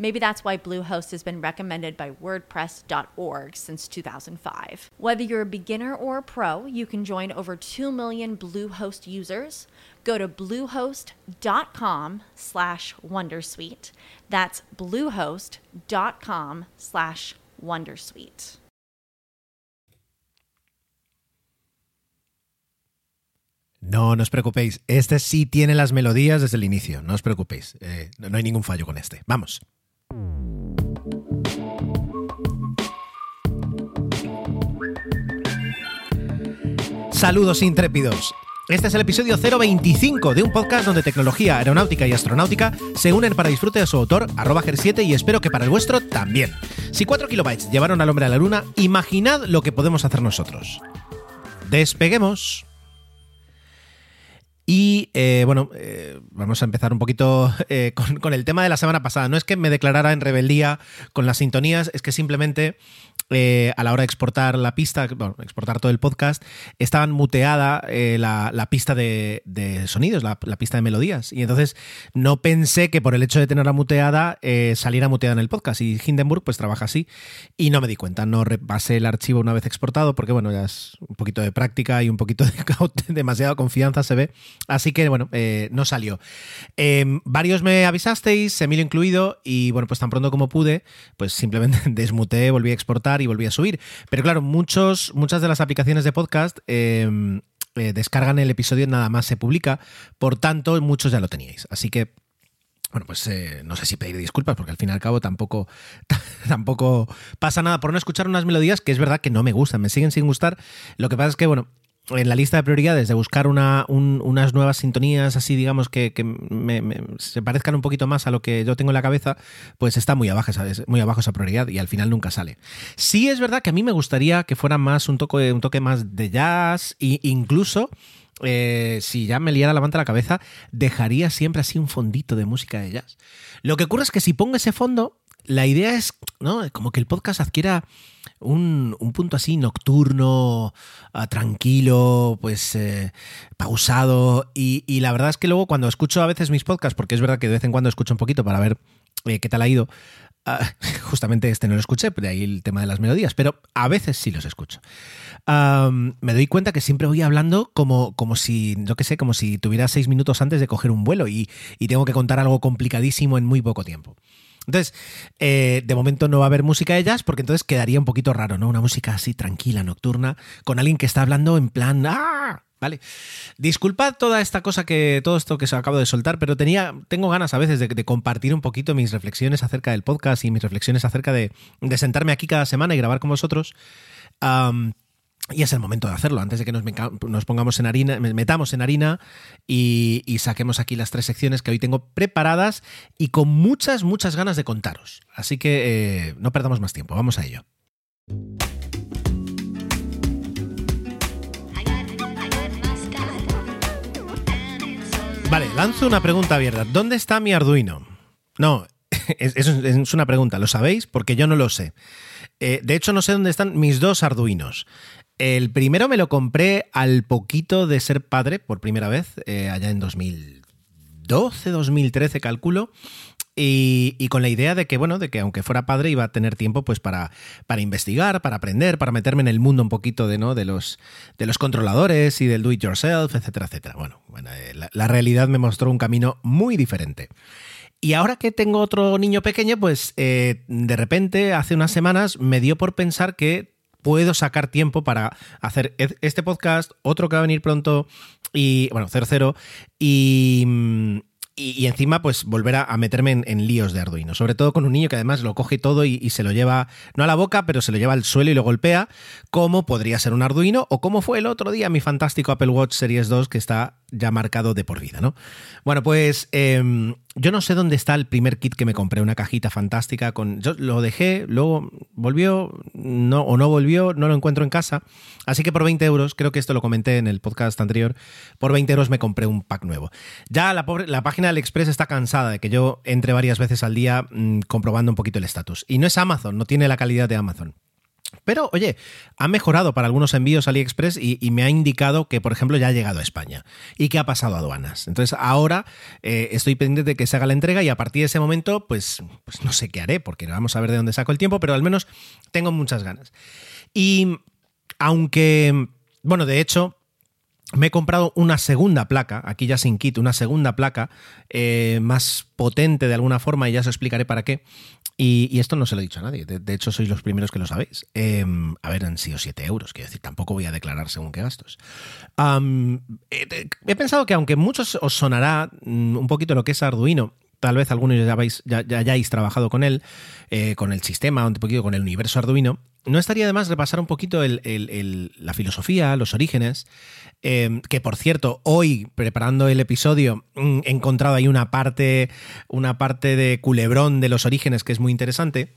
Maybe that's why Bluehost has been recommended by WordPress.org since 2005. Whether you're a beginner or a pro, you can join over 2 million Bluehost users. Go to bluehost.com slash wondersuite. That's bluehost.com slash wondersuite. No, no os preocupéis. Este sí tiene las melodías desde el inicio. No os preocupéis. Eh, no hay ningún fallo con este. Vamos. Saludos intrépidos. Este es el episodio 025 de un podcast donde tecnología, aeronáutica y astronáutica se unen para disfrute de su autor, arroba 7 y espero que para el vuestro también. Si 4 kilobytes llevaron al hombre a la luna, imaginad lo que podemos hacer nosotros. Despeguemos. Y eh, bueno, eh, vamos a empezar un poquito eh, con, con, el tema de la semana pasada. No es que me declarara en rebeldía con las sintonías, es que simplemente eh, a la hora de exportar la pista, bueno, exportar todo el podcast, estaban muteada eh, la, la, pista de, de sonidos, la, pista de melodías. Y entonces no pensé que por el hecho de tenerla muteada eh, saliera muteada en el podcast. Y Hindenburg pues trabaja así. Y no me di cuenta, no repasé el archivo una vez exportado, porque bueno, ya es un poquito de práctica y un poquito de demasiada confianza se ve. Así que bueno, eh, no salió. Em, varios me avisasteis, Emilio incluido, y bueno, pues tan pronto como pude, pues simplemente desmuteé, volví a exportar y volví a subir. Pero claro, muchos, muchas de las aplicaciones de podcast eh, eh, descargan el episodio nada más se publica, por tanto, muchos ya lo teníais. Así que bueno, pues eh, no sé si pedir disculpas, porque al fin y al cabo tampoco, tampoco pasa nada por no escuchar unas melodías que es verdad que no me gustan, me siguen sin gustar. Lo que pasa es que, bueno, en la lista de prioridades de buscar una, un, unas nuevas sintonías así, digamos, que, que me, se parezcan un poquito más a lo que yo tengo en la cabeza, pues está muy abajo, esa, muy abajo esa prioridad y al final nunca sale. Sí es verdad que a mí me gustaría que fuera más un toque, un toque más de jazz e incluso... Eh, si ya me liara la manta la cabeza, dejaría siempre así un fondito de música de jazz. Lo que ocurre es que si pongo ese fondo, la idea es, ¿no? Como que el podcast adquiera un, un punto así nocturno, uh, tranquilo, pues eh, pausado. Y, y, la verdad es que luego cuando escucho a veces mis podcasts, porque es verdad que de vez en cuando escucho un poquito para ver eh, qué tal ha ido, uh, justamente este no lo escuché, de ahí el tema de las melodías, pero a veces sí los escucho. Me doy cuenta que siempre voy hablando como, como si, yo qué sé, como si tuviera seis minutos antes de coger un vuelo y, y tengo que contar algo complicadísimo en muy poco tiempo. Entonces, eh, de momento no va a haber música de jazz porque entonces quedaría un poquito raro, ¿no? Una música así tranquila, nocturna, con alguien que está hablando en plan ¡Ah! Vale. Disculpad toda esta cosa que. todo esto que se acabo de soltar, pero tenía. Tengo ganas a veces de, compartir un poquito mis reflexiones acerca del podcast y mis reflexiones acerca de, sentarme aquí cada semana y grabar con vosotros. Y es el momento de hacerlo, antes de que nos, pongamos en harina, metamos en harina y, y, saquemos aquí las tres secciones que hoy tengo preparadas y con muchas, muchas ganas de contaros. Así que eh, no perdamos más tiempo, vamos a ello. Vale, lanzo una pregunta abierta. ¿Dónde está mi Arduino? No, es, es una pregunta, ¿lo sabéis? Porque yo no lo sé. Eh, de hecho, no sé dónde están mis dos Arduinos. El primero me lo compré al poquito de ser padre, por primera vez, eh, allá en 2012, 2013, calculo. Y, con la idea de que, bueno, de que aunque fuera padre iba a tener tiempo pues para, para investigar, para aprender, para meterme en el mundo un poquito de, ¿no? de, los, de los controladores y del do it yourself, etcétera, etcétera. Bueno, bueno eh, la, la realidad me mostró un camino muy diferente. Y ahora que tengo otro niño pequeño, pues eh, de repente, hace unas semanas, me dio por pensar que puedo sacar tiempo para hacer este podcast, otro que va a venir pronto, y bueno, 00, y, y, encima, pues volver a, meterme en, líos de Arduino. Sobre todo con un niño que además lo coge todo y, se lo lleva, no a la boca, pero se lo lleva al suelo y lo golpea, como podría ser un Arduino, o como fue el otro día mi fantástico Apple Watch Series 2 que está ya marcado de por vida, ¿no? Bueno, pues em, yo no sé dónde está el primer kit que me compré, una cajita fantástica con. Yo lo dejé, luego volvió, no, o no volvió, no lo encuentro en casa. Así que por 20 euros, creo que esto lo comenté en el podcast anterior, por 20 euros me compré un pack nuevo. Ya la, la página del Express está cansada de que yo entre varias veces al día mm, comprobando un poquito el estatus. Y no es Amazon, no tiene la calidad de Amazon. Pero, oye, ha mejorado para algunos envíos AliExpress y, y, me ha indicado que, por ejemplo, ya ha llegado a España y que ha pasado a aduanas. Entonces, ahora eh, estoy pendiente de que se haga la entrega y a partir de ese momento, pues, pues no sé qué haré, porque vamos a ver de dónde saco el tiempo, pero al menos tengo muchas ganas. Y aunque, bueno, de hecho, me he comprado una segunda placa, aquí ya sin kit, una segunda placa eh, más potente de alguna forma y ya os explicaré para qué. Y, esto no se lo he dicho a nadie, de, hecho sois los primeros que lo sabéis. Em, a ver, han sido 7 euros, quiero decir, tampoco voy a declarar según qué gastos. he, pensado que aunque muchos os sonará mm, un poquito lo que es Arduino, tal vez algunos ya, ya, hayáis trabajado con él, eh, con el sistema, un poquito con el universo Arduino, no estaría de más repasar un poquito la filosofía, los orígenes, em, que por cierto, hoy, preparando el episodio, mm, he encontrado ahí una parte, una parte de culebrón de los orígenes que es muy interesante.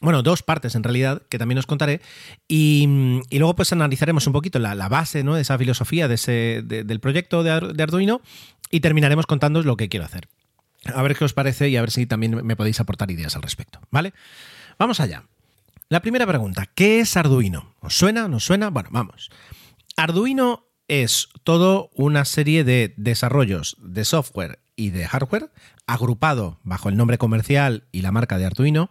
Bueno, dos partes en realidad, que también os contaré. Y, mm, luego pues analizaremos un poquito la, base ¿no? de esa filosofía de ese, del proyecto de, Arduino y terminaremos contándoos lo que quiero hacer. A ver qué os parece y a ver si también me podéis aportar ideas al respecto. ¿Vale? Vamos allá. La primera pregunta, ¿qué es Arduino? ¿Os suena? ¿Nos suena? Bueno, vamos. Arduino es todo una serie de desarrollos de software y de hardware agrupado bajo el nombre comercial y la marca de Arduino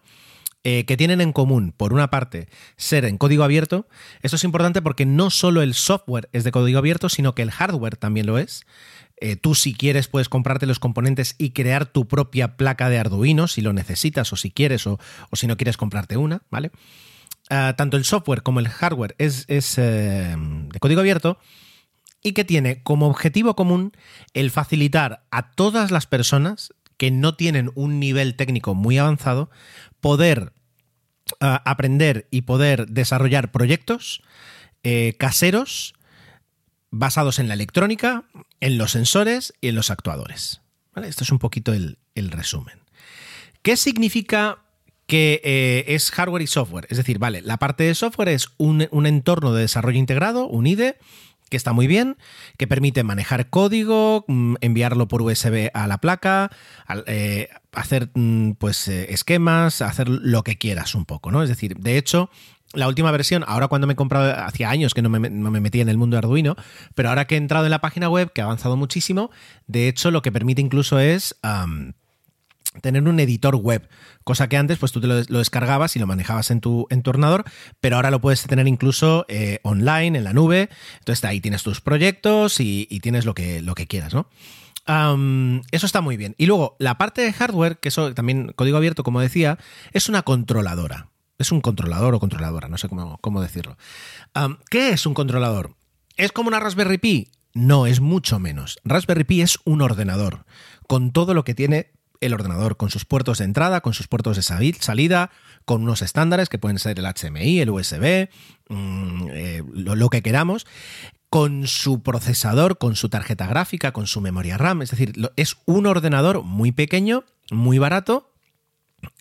eh, que tienen en común, por una parte, ser en código abierto. Esto es importante porque no solo el software es de código abierto, sino que el hardware también lo es. Eh, tú si quieres puedes comprarte los componentes y crear tu propia placa de Arduino si lo necesitas o si quieres o, si no quieres comprarte una, ¿vale? Ah, tanto el software como el hardware es, eh, de código abierto y que tiene como objetivo común el facilitar a todas las personas que no tienen un nivel técnico muy avanzado poder ah, aprender y poder desarrollar proyectos eh, caseros basados en la electrónica, en los sensores y en los actuadores. Esto es un poquito el, resumen. ¿Qué significa que eh, es hardware y software? Es decir, vale, la parte de software es un, entorno de desarrollo integrado, un IDE, que está muy bien, que permite manejar código, mm, enviarlo por USB a la placa, eh, hacer mm, pues eh, esquemas, hacer lo que quieras un poco, ¿no? Es decir, de hecho, la última versión, ahora cuando me he comprado, hacía años que no me, no me, metía en el mundo de Arduino, pero ahora que he entrado en la página web, que ha avanzado muchísimo, de hecho lo que permite incluso es tener un editor web, cosa que antes pues tú te lo, descargabas y lo manejabas en tu, en ordenador, pero ahora lo puedes tener incluso eh, online, en la nube, entonces ahí tienes tus proyectos y, tienes lo que, lo que quieras, ¿no? eso está muy bien. Y luego, la parte de hardware, que eso también código abierto, como decía, es una controladora. Es un controlador o controladora, no sé cómo, cómo decirlo. ¿Qué es un controlador? ¿Es como una Raspberry Pi? No, es mucho menos. Raspberry Pi es un ordenador, con todo lo que tiene el ordenador, con sus puertos de entrada, con sus puertos de salida, con unos estándares que pueden ser el HMI, el USB, mm, eh, lo, que queramos, con su procesador, con su tarjeta gráfica, con su memoria RAM. Es decir, es un ordenador muy pequeño, muy barato,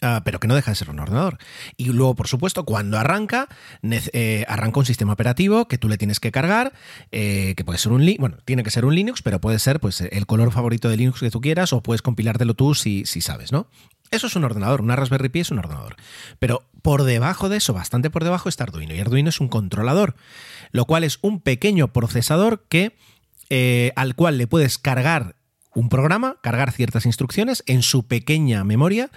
Ah, pero que no deja de ser un ordenador. Y luego, por supuesto, cuando arranca, eh, arranca un sistema operativo que tú le tienes que cargar, eh, que puede ser un bueno, tiene que ser un Linux, pero puede ser pues el color favorito de Linux que tú quieras, o puedes compilártelo tú si, si sabes, ¿no? Eso es un ordenador, una Raspberry Pi es un ordenador. Pero por debajo de eso, bastante por debajo, está Arduino. Y Arduino es un controlador, lo cual es un pequeño procesador que, eh, al cual le puedes cargar un programa, cargar ciertas instrucciones en su pequeña memoria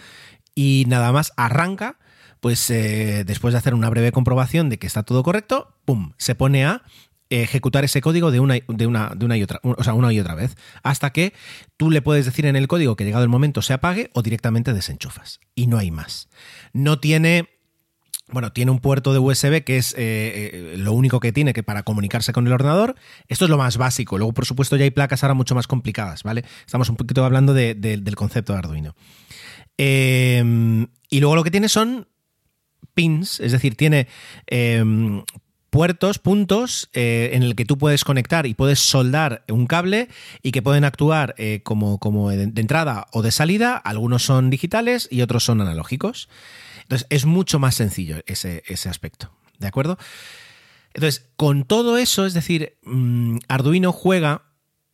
y nada más arranca, pues eh, después de hacer una breve comprobación de que está todo correcto, ¡pum! Se pone a ejecutar ese código de una, de una, de una y otra, o sea, una y otra vez, hasta que tú le puedes decir en el código que llegado el momento se apague o directamente desenchufas. Y no hay más. No tiene bueno, tiene un puerto de USB que es eh, lo único que tiene que para comunicarse con el ordenador. Esto es lo más básico. Luego, por supuesto, ya hay placas ahora mucho más complicadas, ¿vale? Estamos un poquito hablando del concepto de Arduino. Em, y luego lo que tiene son pins, es decir, tiene em, puertos, puntos eh, en el que tú puedes conectar y puedes soldar un cable y que pueden actuar eh, como, como de, entrada o de salida. Algunos son digitales y otros son analógicos. Entonces es mucho más sencillo ese, aspecto. ¿De acuerdo? Entonces, con todo eso, es decir, mm, Arduino juega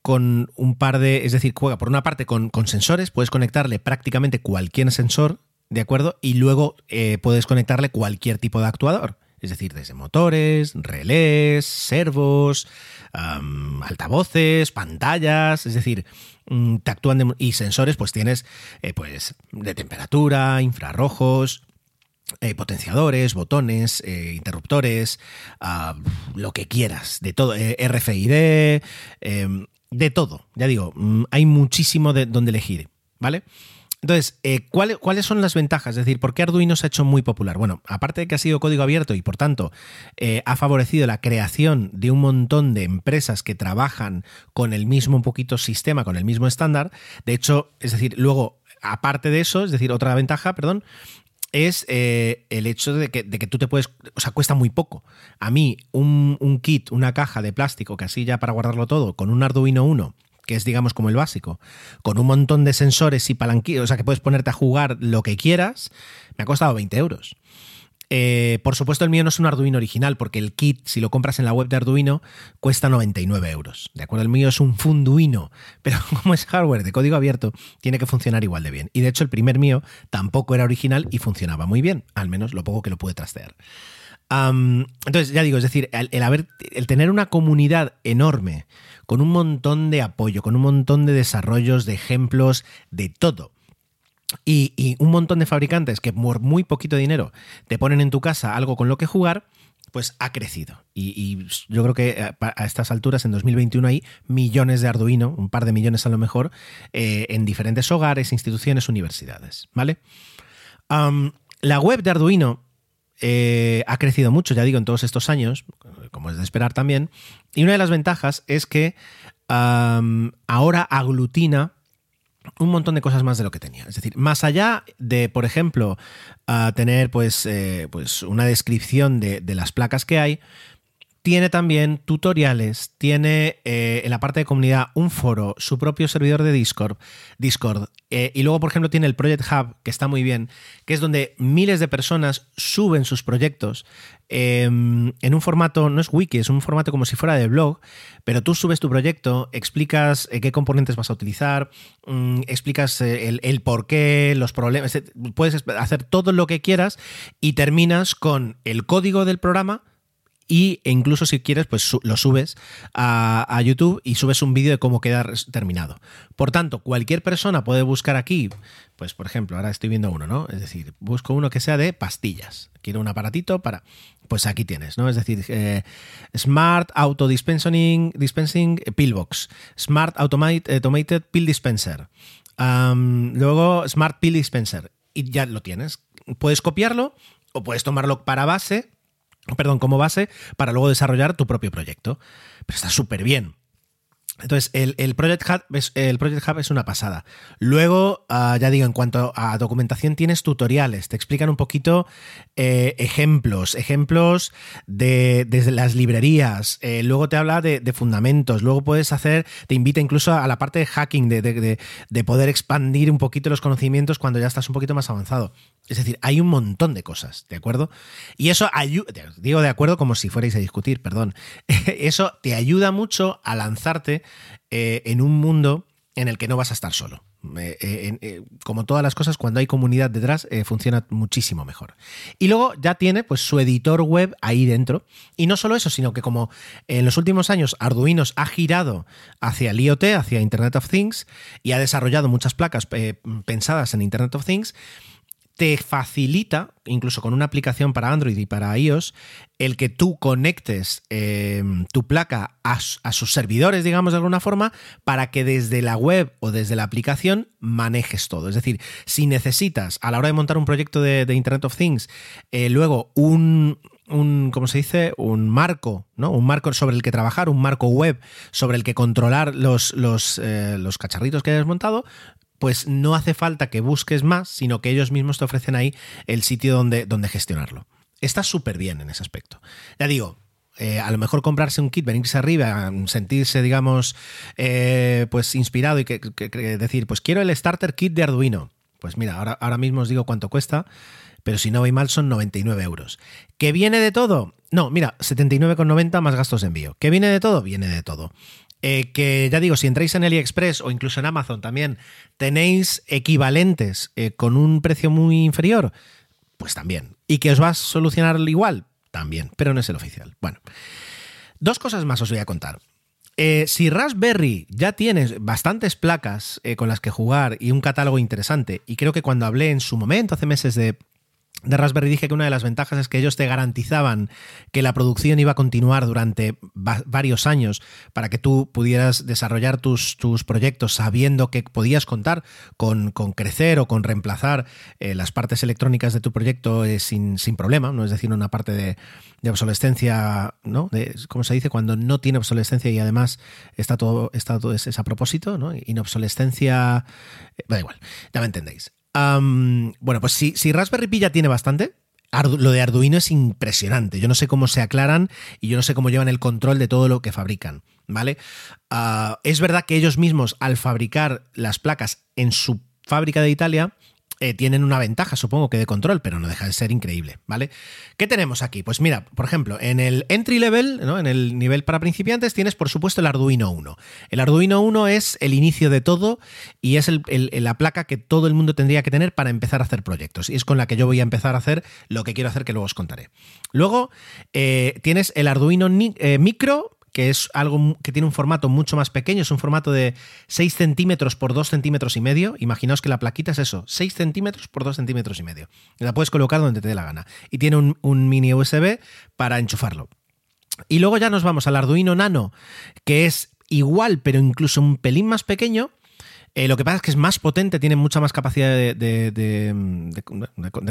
con un par de, es decir, juega por una parte con, sensores, puedes conectarle prácticamente cualquier sensor, ¿de acuerdo? Y luego eh, puedes conectarle cualquier tipo de actuador. Es decir, desde motores, relés, servos, altavoces, pantallas, es decir, mm, te actúan y sensores, pues tienes eh, pues de temperatura, infrarrojos, eh, potenciadores, botones, interruptores, ah, lo que quieras, de todo, RFID, em, de todo. Ya digo, mm, hay muchísimo de donde elegir, ¿vale? Entonces, eh, ¿cuáles son las ventajas? Es decir, ¿por qué Arduino se ha hecho muy popular? Bueno, aparte de que ha sido código abierto y por tanto eh, ha favorecido la creación de un montón de empresas que trabajan con el mismo un poquito sistema, con el mismo estándar. De hecho, es decir, luego, aparte de eso, es decir, otra ventaja, perdón, es eh, el hecho de que, tú te puedes, o sea, cuesta muy poco. A mí, un, un, kit, una caja de plástico, que así ya para guardarlo todo, con un Arduino 1 que es digamos como el básico, con un montón de sensores y palanquillos, o sea que puedes ponerte a jugar lo que quieras, me ha costado 20 euros. Eh, por supuesto, el mío no es un Arduino original, porque el kit, si lo compras en la web de Arduino, cuesta 99 euros. ¿De acuerdo? El mío es un Funduino, pero como es hardware de código abierto, tiene que funcionar igual de bien. Y de hecho, el primer mío tampoco era original y funcionaba muy bien, al menos lo poco que lo pude trastear. entonces, ya digo, es decir, el, tener una comunidad enorme con un montón de apoyo, con un montón de desarrollos, de ejemplos, de todo. Y, un montón de fabricantes que por muy poquito dinero te ponen en tu casa algo con lo que jugar, pues ha crecido. Y, yo creo que eh, a, estas alturas, en 2021, hay millones de Arduino, un par de millones a lo mejor, eh, en diferentes hogares, instituciones, universidades. ¿Vale? la web de Arduino eh, ha crecido mucho, ya digo, en todos estos años, como es de esperar también. Y una de las ventajas es que ahora aglutina un montón de cosas más de lo que tenía. Es decir, más allá de, por ejemplo, tener pues, eh, pues una descripción de, de, las placas que hay, tiene también tutoriales, tiene eh, en la parte de comunidad un foro, su propio servidor de Discord, Discord eh, y luego, por ejemplo, tiene el Project Hub, que está muy bien, que es donde miles de personas suben sus proyectos em, en un formato, no es wiki, es un formato como si fuera de blog, pero tú subes tu proyecto, explicas eh, qué componentes vas a utilizar, mm, explicas el, el por qué, los problemas, puedes hacer todo lo que quieras y terminas con el código del programa y incluso si quieres, pues lo subes a, YouTube y subes un vídeo de cómo queda terminado. Por tanto, cualquier persona puede buscar aquí, pues por ejemplo, ahora estoy viendo uno, ¿no? Es decir, busco uno que sea de pastillas. Quiero un aparatito para... Pues aquí tienes, ¿no? Es decir, eh, Smart Auto Dispensing, dispensing Pillbox, Smart Automated Pill Dispenser, luego Smart Pill Dispenser, y ya lo tienes. Puedes copiarlo o puedes tomarlo para base perdón, como base para luego desarrollar tu propio proyecto. Pero está súper bien. Entonces, el, Project Hub es, el Project Hub es una pasada. Luego, ah, ya digo, en cuanto a documentación, tienes tutoriales, te explican un poquito eh, ejemplos, ejemplos de, las librerías, eh, luego te habla de, fundamentos, luego puedes hacer, te invita incluso a la parte de hacking, de, de poder expandir un poquito los conocimientos cuando ya estás un poquito más avanzado. Es decir, hay un montón de cosas, ¿de acuerdo? Y eso ayuda, digo de acuerdo como si fuerais a discutir, perdón. Eso te ayuda mucho a lanzarte eh, en un mundo en el que no vas a estar solo. Eh, eh, como todas las cosas, cuando hay comunidad detrás, funciona muchísimo mejor. Y luego ya tiene pues su editor web ahí dentro. Y no solo eso, sino que como en los últimos años Arduino ha girado hacia el IoT, hacia Internet of Things, y ha desarrollado muchas placas pensadas en Internet of Things, te facilita, incluso con una aplicación para Android y para iOS, el que tú conectes em, tu placa a, sus servidores, digamos de alguna forma, para que desde la web o desde la aplicación manejes todo. Es decir, si necesitas a la hora de montar un proyecto de, Internet of Things, eh, luego un, un, ¿cómo se dice? Un marco, ¿no? Un marco sobre el que trabajar, un marco web sobre el que controlar los, los, eh, los cacharritos que hayas montado, pues no hace falta que busques más, sino que ellos mismos te ofrecen ahí el sitio donde, donde gestionarlo. Está súper bien en ese aspecto. Ya digo, eh, a lo mejor comprarse un kit, venirse arriba, sentirse, digamos, eh, pues inspirado y que, decir, pues quiero el starter kit de Arduino. Pues mira, ahora, ahora mismo os digo cuánto cuesta, pero si no voy mal son 99 euros. ¿Que viene de todo? No, mira, 79,90 más gastos de envío. ¿Que viene de todo? Viene de todo. Eh, que ya digo, si entráis en AliExpress o incluso en Amazon también tenéis equivalentes eh, con un precio muy inferior, pues también. ¿Y que os va a solucionar igual? También, pero no es el oficial. Bueno, dos cosas más os voy a contar. Eh, si Raspberry ya tienes bastantes placas con las que jugar y un catálogo interesante, y creo que cuando hablé en su momento, hace meses de de Raspberry dije que una de las ventajas es que ellos te garantizaban que la producción iba a continuar durante varios años para que tú pudieras desarrollar tus, tus proyectos sabiendo que podías contar con, crecer o con reemplazar eh, las partes electrónicas de tu proyecto eh, sin, problema, no es decir, una parte de, obsolescencia, ¿no? ¿Cómo se dice? Cuando no tiene obsolescencia y además está todo, está todo es, a propósito, ¿no? Inobsolescencia, eh, da igual, ya me entendéis bueno, pues si, Raspberry Pi ya tiene bastante, lo de Arduino es impresionante. Yo no sé cómo se aclaran y yo no sé cómo llevan el control de todo lo que fabrican, ¿vale? Ah, es verdad que ellos mismos, al fabricar las placas en su fábrica de Italia, eh, tienen una ventaja, supongo que de control, pero no deja de ser increíble, ¿vale? ¿Qué tenemos aquí? Pues mira, por ejemplo, en el entry level, ¿no? en el nivel para principiantes, tienes por supuesto el Arduino 1. El Arduino 1 es el inicio de todo y es la placa que todo el mundo tendría que tener para empezar a hacer proyectos. Y es con la que yo voy a empezar a hacer lo que quiero hacer, que luego os contaré. Luego eh, tienes el Arduino eh, Micro, que es algo que tiene un formato mucho más pequeño, es un formato de 6 centímetros por 2 centímetros y medio. Imaginaos que la plaquita es eso, 6 centímetros por 2 centímetros y medio. la puedes colocar donde te dé la gana. Y tiene un, mini USB para enchufarlo. Y luego ya nos vamos al Arduino Nano, que es igual, pero incluso un pelín más pequeño, eh, lo que pasa es que es más potente, tiene mucha más capacidad de,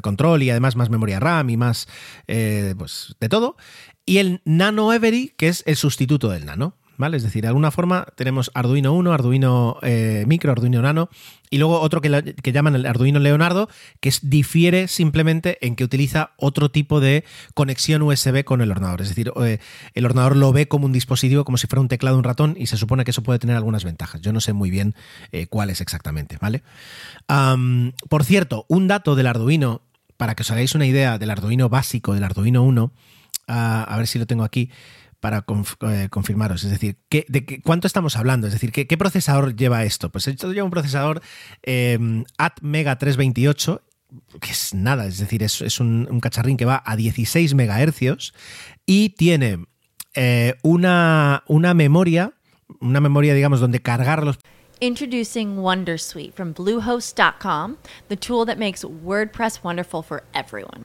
control y además más memoria RAM y más eh, pues, de todo. Y el Nano Every, que es el sustituto del Nano. ¿Vale? Es decir, de alguna forma tenemos Arduino 1, Arduino eh, Micro, Arduino Nano y luego otro que, llaman el Arduino Leonardo, que es, difiere simplemente en que utiliza otro tipo de conexión USB con el ordenador. Es decir, eh, el ordenador lo ve como un dispositivo, como si fuera un teclado, un ratón, y se supone que eso puede tener algunas ventajas. Yo no sé muy bien eh, cuáles exactamente, ¿vale? por cierto, un dato del Arduino, para que os hagáis una idea del Arduino básico, del Arduino 1, ah, a ver si lo tengo aquí para eh, confirmaros. Es decir, ¿qué, ¿de cuánto estamos hablando? Es decir, ¿qué, procesador lleva esto? Pues esto lleva un procesador eh, ATmega 328 que es nada, es decir, es, un, cacharrín que va a 16 megahercios y tiene eh, una, una memoria, una memoria, digamos, donde cargar los... Introducing Wondersuite from Bluehost.com, the tool that makes WordPress wonderful for everyone.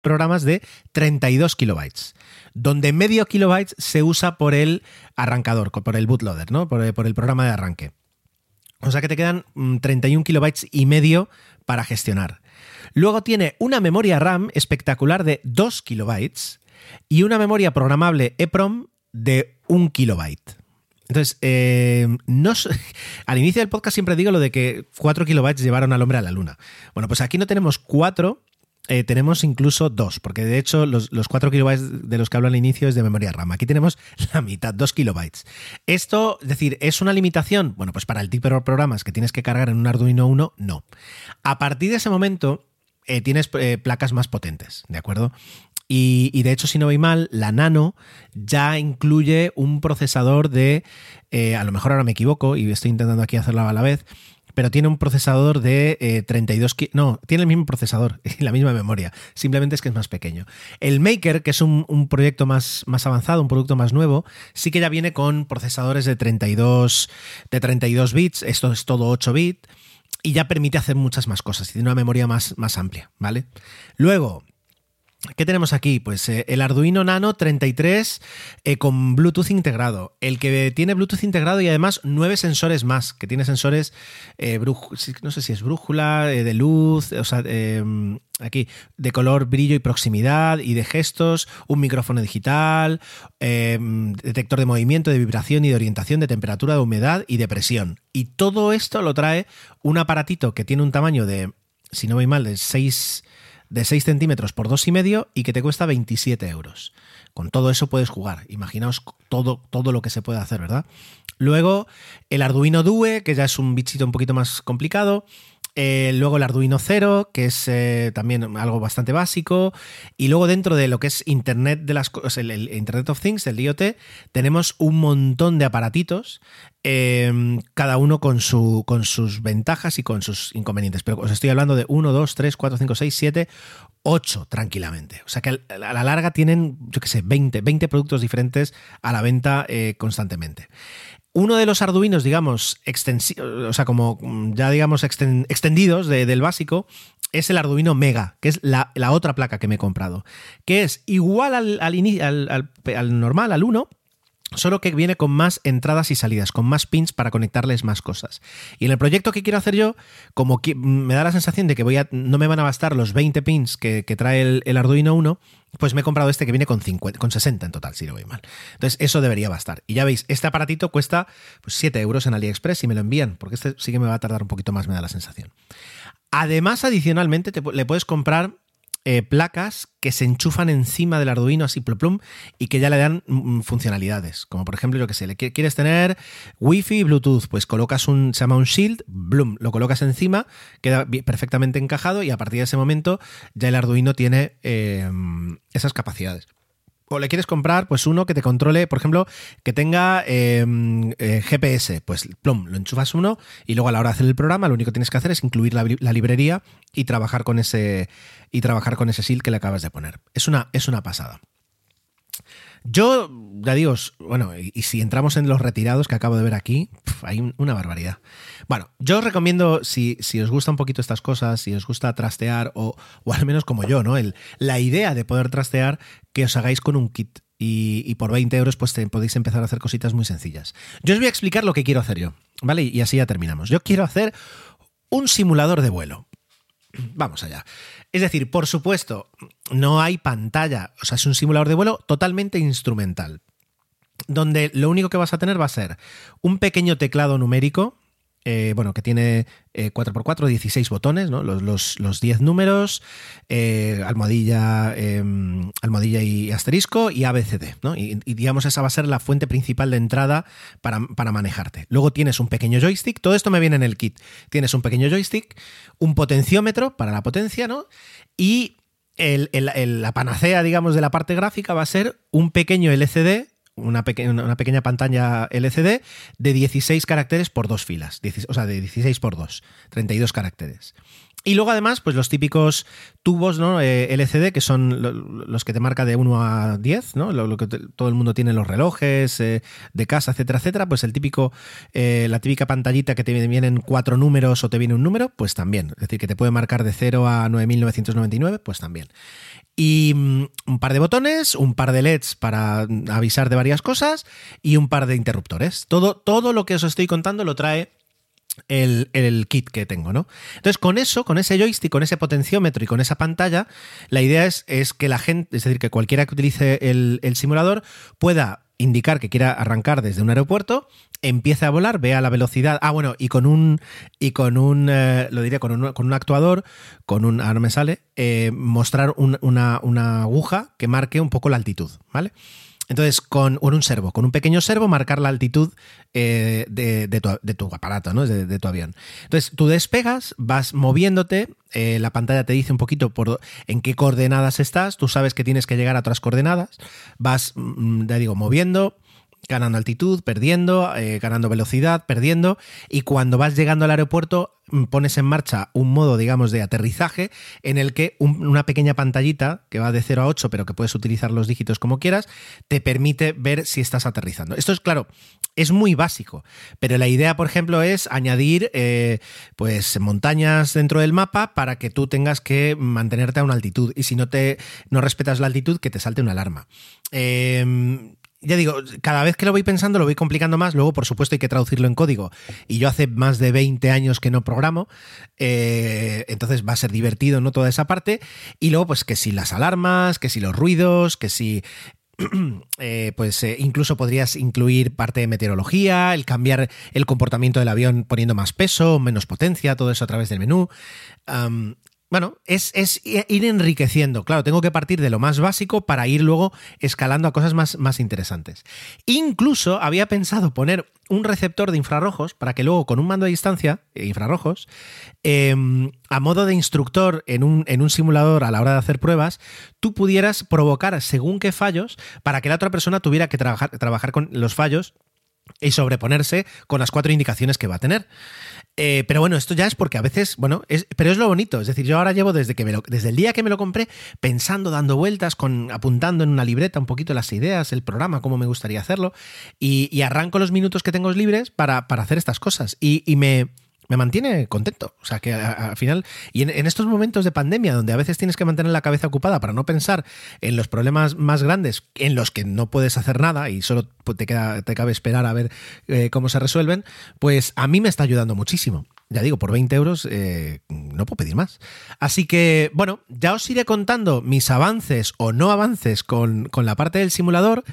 Programas de 32 kilobytes, donde medio kilobyte se usa por el arrancador, por el bootloader, ¿no? por, el programa de arranque. O sea que te quedan 31 kilobytes y medio para gestionar. Luego tiene una memoria RAM espectacular de 2 kilobytes y una memoria programable EPROM de 1 kilobyte. Entonces, eh, al inicio del podcast siempre digo lo de que 4 kilobytes llevaron al hombre a la luna. Bueno, pues aquí no tenemos 4, eh, tenemos incluso dos, porque de hecho los, los 4 kilobytes de los que hablo al inicio es de memoria RAM. Aquí tenemos la mitad, 2 kilobytes. Esto, es decir, ¿es una limitación? Bueno, pues para el tipo de programas que tienes que cargar en un Arduino 1, no. A partir de ese momento eh, tienes eh, placas más potentes, ¿de acuerdo? Y, y, de hecho, si no voy mal, la Nano ya incluye un procesador de, a lo mejor ahora me equivoco y estoy intentando aquí hacerlo a la vez, pero tiene un procesador de eh, 32... No, tiene el mismo procesador y la misma memoria, simplemente es que es más pequeño. El Maker, que es un, proyecto más, más avanzado, un producto más nuevo, sí que ya viene con procesadores de 32, de 32 bits, esto es todo 8 bits, y ya permite hacer muchas más cosas, y tiene una memoria más, más amplia, ¿vale? Luego, ¿Qué tenemos aquí? Pues eh, el Arduino Nano 33 eh, con Bluetooth integrado. El que tiene Bluetooth integrado y además nueve sensores más, que tiene sensores, eh, no sé si es brújula, de luz, o sea, aquí, de color, brillo y proximidad y de gestos, un micrófono digital, em, detector de movimiento, de vibración y de orientación, de temperatura, de humedad y de presión. Y todo esto lo trae un aparatito que tiene un tamaño de, si no voy mal, de 6 de 6 centímetros por 2,5 y que te cuesta 27 euros. Con todo eso puedes jugar. Imaginaos todo, todo lo que se puede hacer, ¿verdad? Luego el Arduino Due, que ya es un bichito un poquito más complicado. Eh, luego el Arduino Cero, que es eh, también algo bastante básico. Y luego dentro de lo que es Internet de las cosas, el, el, Internet of Things, el IoT, tenemos un montón de aparatitos, eh, cada uno con, su, con sus ventajas y con sus inconvenientes. Pero os estoy hablando de 1, 2, 3, 4, 5, 6, 7, 8 tranquilamente. O sea que a la larga tienen, yo qué sé, 20, 20 productos diferentes a la venta eh, constantemente. Uno de los arduinos, digamos, o sea, como ya digamos extendidos de, del básico, es el Arduino Mega, que es la, otra placa que me he comprado, que es igual al, al, al, al normal, al 1, Solo que viene con más entradas y salidas, con más pins para conectarles más cosas. Y en el proyecto que quiero hacer yo, como que me da la sensación de que voy a, no me van a bastar los 20 pins que, que trae el, Arduino 1, pues me he comprado este que viene con, 50, con 60 en total, si no voy mal. Entonces eso debería bastar. Y ya veis, este aparatito cuesta pues, 7 euros en AliExpress y me lo envían, porque este sí que me va a tardar un poquito más, me da la sensación. Además, adicionalmente, te, le puedes comprar eh, placas que se enchufan encima del Arduino así plum, plum y que ya le dan mm, funcionalidades. Como por ejemplo, yo que sé, le quieres tener Wi-Fi y Bluetooth, pues colocas un, se llama un Shield, bloom, lo colocas encima, queda perfectamente encajado y a partir de ese momento ya el Arduino tiene eh, esas capacidades o le quieres comprar, pues uno que te controle, por ejemplo, que tenga eh, eh, GPS, pues plum, lo enchufas uno y luego a la hora de hacer el programa lo único que tienes que hacer es incluir la, la, librería y trabajar con ese y trabajar con ese SIL que le acabas de poner. Es una, es una pasada. Yo, ya digo, bueno, y, si entramos en los retirados que acabo de ver aquí, hay una barbaridad. Bueno, yo os recomiendo, si, si, os gusta un poquito estas cosas, si os gusta trastear, o, al menos como yo, ¿no? El, la idea de poder trastear, que os hagáis con un kit. Y, por 20 euros, pues podéis empezar a hacer cositas muy sencillas. Yo os voy a explicar lo que quiero hacer yo, ¿vale? Y así ya terminamos. Yo quiero hacer un simulador de vuelo. Vamos allá. Es decir, por supuesto, no hay pantalla, o sea, es un simulador de vuelo totalmente instrumental, donde lo único que vas a tener va a ser un pequeño teclado numérico, eh, bueno, que tiene eh, 4x4, 16 botones, los, los, los 10 números, eh, almohadilla, almohadilla y asterisco y ABCD. ¿no? Y, digamos, esa va a ser la fuente principal de entrada para, para, manejarte. Luego tienes un pequeño joystick, todo esto me viene en el kit. Tienes un pequeño joystick, un potenciómetro para la potencia, ¿no? Y la panacea, digamos, de la parte gráfica va a ser un pequeño LCD una, pequeña pantalla LCD de 16 caracteres por dos filas, o sea, de 16 por 2, 32 caracteres. Y luego además, pues los típicos tubos ¿no? Eh, LCD, que son los que te marca de 1 a 10, ¿no? Lo, que todo el mundo tiene en los relojes eh, de casa, etcétera, etcétera, pues el típico, eh, la típica pantallita que te vienen cuatro números o te viene un número, pues también. Es decir, que te puede marcar de 0 a 9999, pues también. Y mm, un par de botones, un par de LEDs para avisar de varias cosas y un par de interruptores. Todo, todo lo que os estoy contando lo trae el, kit que tengo, ¿no? Entonces, con eso, con ese joystick, con ese potenciómetro y con esa pantalla, la idea es, es que la gente, es decir, que cualquiera que utilice el, simulador pueda indicar que quiera arrancar desde un aeropuerto, empiece a volar, vea la velocidad. Ah, bueno, y con un. Y con un. Eh, lo diría, con un, con un actuador, con un. Ah, no me sale. Eh, mostrar una, una aguja que marque un poco la altitud, ¿vale? Entonces, con, un servo, con un pequeño servo, marcar la altitud eh, de, tu, aparato, ¿no? De, tu avión. Entonces, tú despegas, vas moviéndote, eh, la pantalla te dice un poquito por en qué coordenadas estás, tú sabes que tienes que llegar a otras coordenadas, vas, mm, ya digo, moviendo, ganando altitud, perdiendo, eh, ganando velocidad, perdiendo, y cuando vas llegando al aeropuerto mm, pones en marcha un modo, digamos, de aterrizaje en el que una pequeña pantallita que va de 0 a 8, pero que puedes utilizar los dígitos como quieras, te permite ver si estás aterrizando. Esto es claro, es muy básico, pero la idea, por ejemplo, es añadir eh, pues montañas dentro del mapa para que tú tengas que mantenerte a una altitud y si no te no respetas la altitud, que te salte una alarma. Eh, ya digo, cada vez que lo voy pensando lo voy complicando más. Luego, por supuesto, hay que traducirlo en código. Y yo hace más de 20 años que no programo. Eh, entonces va a ser divertido, ¿no? Toda esa parte. Y luego, pues que si las alarmas, que si los ruidos, que si eh, pues eh, incluso podrías incluir parte de meteorología, el cambiar el comportamiento del avión poniendo más peso, menos potencia, todo eso a través del menú. Bueno, es, ir enriqueciendo. Claro, tengo que partir de lo más básico para ir luego escalando a cosas más, más interesantes. Incluso había pensado poner un receptor de infrarrojos para que luego con un mando a distancia, eh, infrarrojos, em, a modo de instructor en un, en un, simulador a la hora de hacer pruebas, tú pudieras provocar según qué fallos para que la otra persona tuviera que trabajar, trabajar con los fallos y sobreponerse con las cuatro indicaciones que va a tener. Eh, pero bueno, esto ya es porque a veces, bueno, es, pero es lo bonito. Es decir, yo ahora llevo desde que me lo, desde el día que me lo compré pensando, dando vueltas, con, apuntando en una libreta un poquito las ideas, el programa, cómo me gustaría hacerlo, y, arranco los minutos que tengo libres para, para hacer estas cosas. y me, me mantiene contento. O sea, que al final, y en, estos momentos de pandemia, donde a veces tienes que mantener la cabeza ocupada para no pensar en los problemas más grandes en los que no puedes hacer nada y solo te, queda, te cabe esperar a ver eh, cómo se resuelven, pues a mí me está ayudando muchísimo. Ya digo, por 20 euros eh, no puedo pedir más. Así que, bueno, ya os iré contando mis avances o no avances con, la parte del simulador.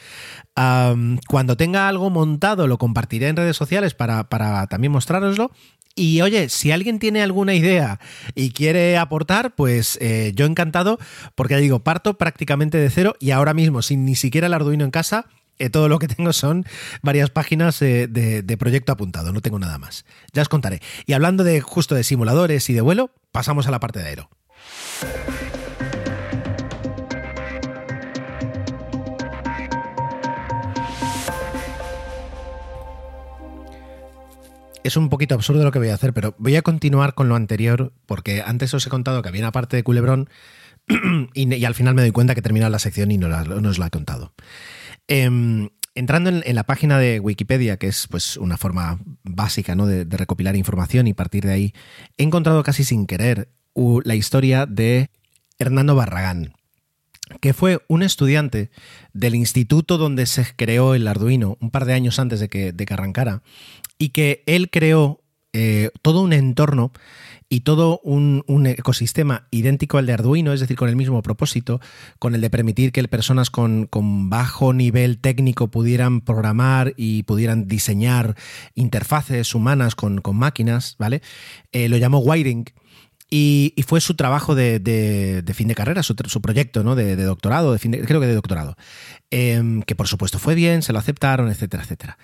cuando tenga algo montado, lo compartiré en redes sociales para, para también mostraroslo. Y oye, si alguien tiene alguna idea y quiere aportar, pues eh, yo encantado, porque digo, parto prácticamente de cero y ahora mismo, sin ni siquiera el Arduino en casa, eh, todo lo que tengo son varias páginas eh, de, de, proyecto apuntado, no tengo nada más. Ya os contaré. Y hablando de justo de simuladores y de vuelo, pasamos a la parte de aero. Es un poquito absurdo lo que voy a hacer, pero voy a continuar con lo anterior, porque antes os he contado que había una parte de Culebrón y, al final me doy cuenta que termina la sección y no, os la he contado. Em, entrando en, la página de Wikipedia, que es pues una forma básica ¿no? de, recopilar información y partir de ahí, he encontrado casi sin querer la historia de Hernando Barragán, que fue un estudiante del instituto donde se creó el Arduino un par de años antes de que, de que arrancara y que él creó eh, todo un entorno y todo un, ecosistema idéntico al de Arduino, es decir, con el mismo propósito, con el de permitir que personas con, bajo nivel técnico pudieran programar y pudieran diseñar interfaces humanas con, máquinas, ¿vale? Eh, lo llamó Wiring. Y, fue su trabajo de, fin de carrera, su, proyecto ¿no? de, doctorado, de fin creo que de doctorado, em, que por supuesto fue bien, se lo aceptaron, etcétera, etcétera.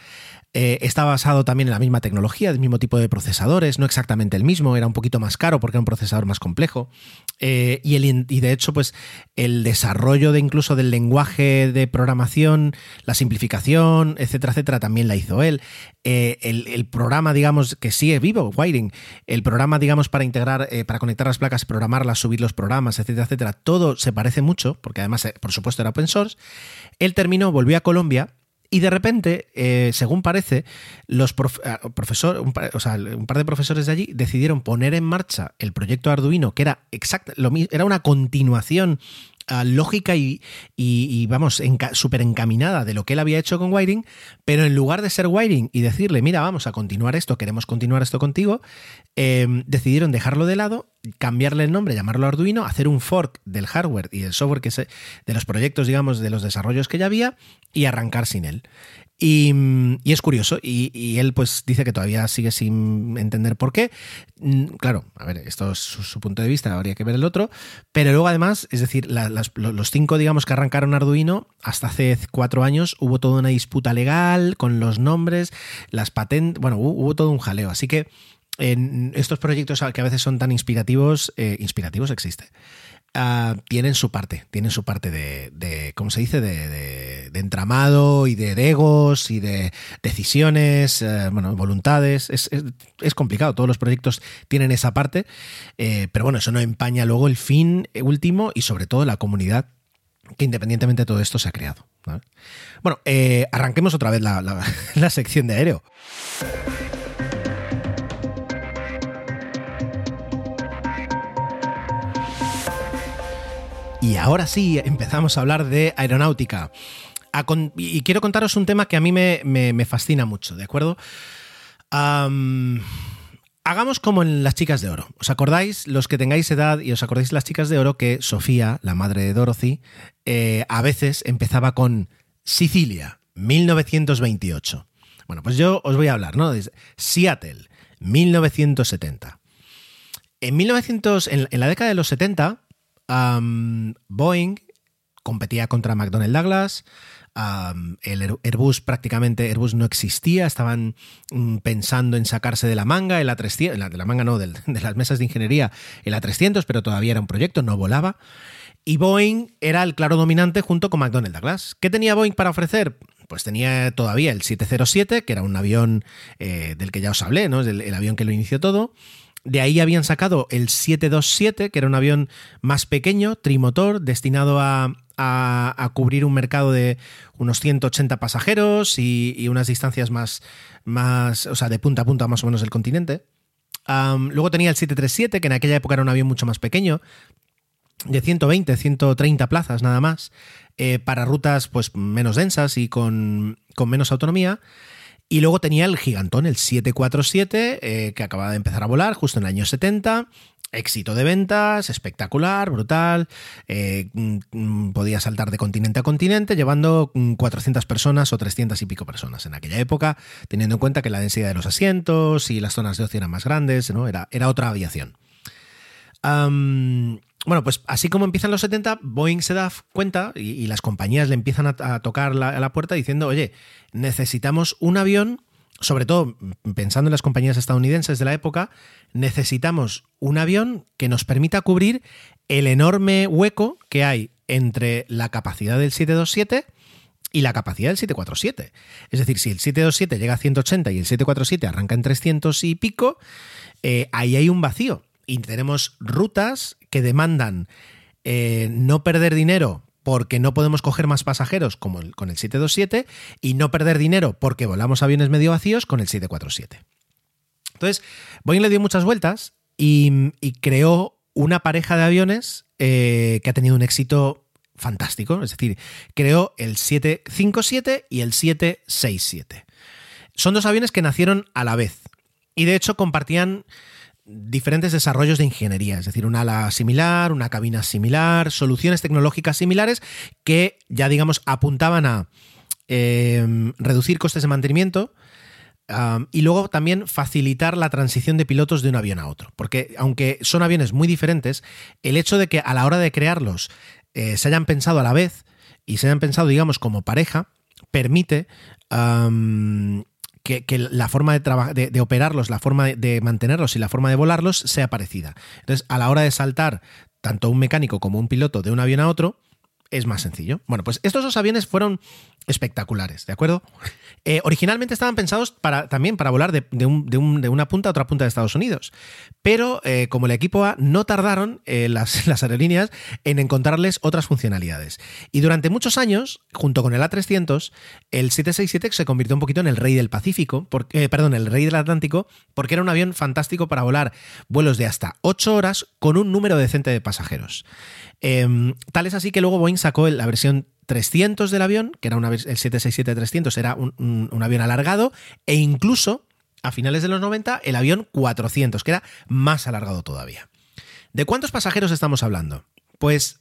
Eh, está basado también en la misma tecnología, el mismo tipo de procesadores, no exactamente el mismo, era un poquito más caro porque era un procesador más complejo. Eh, y, el, y, de hecho, pues el desarrollo de incluso del lenguaje de programación, la simplificación, etcétera, etcétera, también la hizo él. Eh, el, programa, digamos, que sigue vivo, Wiring, el programa, digamos, para integrar, para conectar las placas, programarlas, subir los programas, etcétera, etcétera, todo se parece mucho, porque además, por supuesto, era open source. Él terminó, volvió a Colombia y de repente, eh, según parece, los eh, profesor, un, par, o sea, un par de profesores de allí decidieron poner en marcha el proyecto Arduino, que era exacto, lo, era una continuación lógica y, y, vamos, súper encaminada de lo que él había hecho con Wiring, pero en lugar de ser Wiring y decirle, mira, vamos a continuar esto, queremos continuar esto contigo, em, decidieron dejarlo de lado, cambiarle el nombre, llamarlo Arduino, hacer un fork del hardware y del software que se, de los proyectos, digamos, de los desarrollos que ya había y arrancar sin él. Y, es curioso, y, él pues dice que todavía sigue sin entender por qué. Mm, claro, a ver, esto es su, punto de vista, habría que ver el otro, pero luego además, es decir, los cinco, digamos, que arrancaron Arduino, hasta hace cuatro años hubo toda una disputa legal con los nombres, las patentes, bueno, hubo, todo un jaleo, así que en estos proyectos que a veces son tan inspirativos, eh, inspirativos existe. Ah, tienen su parte, tienen su parte de, ¿cómo se dice?, de, entramado y de, egos y de decisiones, eh, bueno, voluntades. Es, complicado, todos los proyectos tienen esa parte, eh, pero bueno, eso no empaña luego el fin último y sobre todo la comunidad que independientemente de todo esto se ha creado. Bueno, eh, arranquemos otra vez la, la sección de aéreo. Y ahora sí, empezamos a hablar de aeronáutica. y quiero contaros un tema que a mí me, fascina mucho, ¿de acuerdo? hagamos como en Las Chicas de Oro. ¿Os acordáis, los que tengáis edad y os acordáis Las Chicas de Oro, que Sofía, la madre de Dorothy, eh, a veces empezaba con Sicilia, 1928? Bueno, pues yo os voy a hablar, ¿no? Seattle, 1970. En, 1900, en la década de los 70, Boeing competía contra McDonnell Douglas. el Airbus prácticamente Airbus no existía, estaban mm, pensando en sacarse de la manga, el A300, de la manga no, de, las mesas de ingeniería, el A300, pero todavía era un proyecto, no volaba. Y Boeing era el claro dominante junto con McDonnell Douglas. ¿Qué tenía Boeing para ofrecer? Pues tenía todavía el 707, que era un avión eh, del que ya os hablé, ¿no? el avión que lo inició todo. De ahí habían sacado el 727, que era un avión más pequeño, trimotor, destinado a, cubrir un mercado de unos 180 pasajeros y, unas distancias más, más, o sea, de punta a punta más o menos del continente. luego tenía el 737, que en aquella época era un avión mucho más pequeño, de 120, 130 plazas nada más, eh, para rutas pues menos densas y con, con menos autonomía. Y luego tenía el gigantón, el 747, eh, que acababa de empezar a volar justo en el año 70. Éxito de ventas, espectacular, brutal. Eh, mm, podía saltar de continente a continente, llevando 400 mm, personas o 300 y pico personas en aquella época, teniendo en cuenta que la densidad de los asientos y las zonas de ocio eran más grandes, ¿no? Era, era otra aviación. Bueno, pues así como empiezan los 70, Boeing se da cuenta y, las compañías le empiezan a, tocar la, a la puerta diciendo, oye, necesitamos un avión, sobre todo pensando en las compañías estadounidenses de la época, necesitamos un avión que nos permita cubrir el enorme hueco que hay entre la capacidad del 727 y la capacidad del 747. Es decir, si el 727 llega a 180 y el 747 arranca en 300 y pico, eh, ahí hay un vacío. Y tenemos rutas que demandan eh, no perder dinero porque no podemos coger más pasajeros como con el 727 y no perder dinero porque volamos aviones medio vacíos con el 747. Entonces, Boeing le dio muchas vueltas y, creó una pareja de aviones eh, que ha tenido un éxito fantástico. Es decir, creó el 757 y el 767. Son dos aviones que nacieron a la vez y de hecho compartían diferentes desarrollos de ingeniería, es decir, una ala similar, una cabina similar, soluciones tecnológicas similares que ya digamos apuntaban a em, reducir costes de mantenimiento y luego también facilitar la transición de pilotos de un avión a otro. Porque aunque son aviones muy diferentes, el hecho de que a la hora de crearlos eh, se hayan pensado a la vez y se hayan pensado, digamos, como pareja, permite que, la forma de, de, operarlos, la forma de mantenerlos y la forma de volarlos sea parecida. Entonces, a la hora de saltar tanto un mecánico como un piloto de un avión a otro, es más sencillo. Bueno, pues estos dos aviones fueron espectaculares, ¿de acuerdo? Eh, originalmente estaban pensados para, también para volar de, una punta a otra punta de Estados Unidos, pero eh, como el equipo A no tardaron eh, las, aerolíneas en encontrarles otras funcionalidades. Y durante muchos años, junto con el A300, el 767 se convirtió un poquito en el rey del Pacífico, perdón, el rey del Atlántico, porque era un avión fantástico para volar vuelos de hasta 8 horas con un número decente de pasajeros. Em, tal es así que luego Boeing sacó la versión 300 del avión, que era una, el 767-300, era un, avión alargado, e incluso a finales de los 90 el avión 400, que era más alargado todavía. ¿De cuántos pasajeros estamos hablando? Pues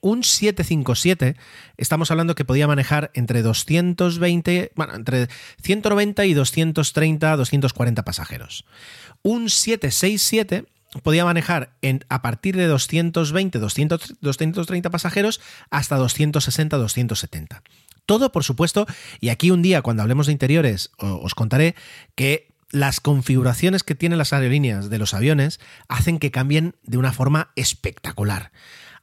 un 757 estamos hablando que podía manejar entre 220, bueno, entre 190 y 230, 240 pasajeros. Un 767 podía manejar a partir de 220, 200, 230 pasajeros hasta 260, 270. Todo, por supuesto, y aquí un día cuando hablemos de interiores os contaré que las configuraciones que tienen las aerolíneas de los aviones hacen que cambien de una forma espectacular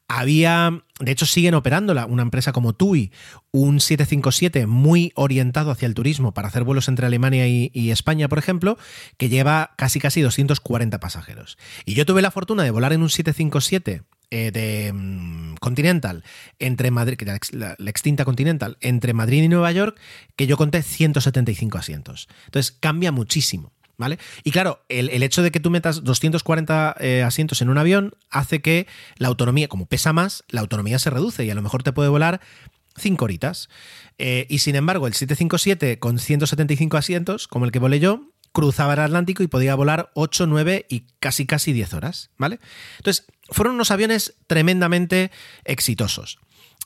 había, de hecho siguen operándola, una empresa como TUI, un 757 muy orientado hacia el turismo para hacer vuelos entre Alemania y, España, por ejemplo, que lleva casi casi 240 pasajeros. Y yo tuve la fortuna de volar en un 757 eh, de mm, Continental entre Madrid, la, la, extinta Continental, entre Madrid y Nueva York, que yo conté 175 asientos. Entonces cambia muchísimo. ¿Vale? Y claro, el, hecho de que tú metas 240 eh, asientos en un avión hace que la autonomía, como pesa más, la autonomía se reduce y a lo mejor te puede volar 5 horitas. Eh, y sin embargo, el 757 con 175 asientos, como el que volé yo, cruzaba el Atlántico y podía volar 8, 9 y casi casi 10 horas, ¿vale? Entonces, fueron unos aviones tremendamente exitosos.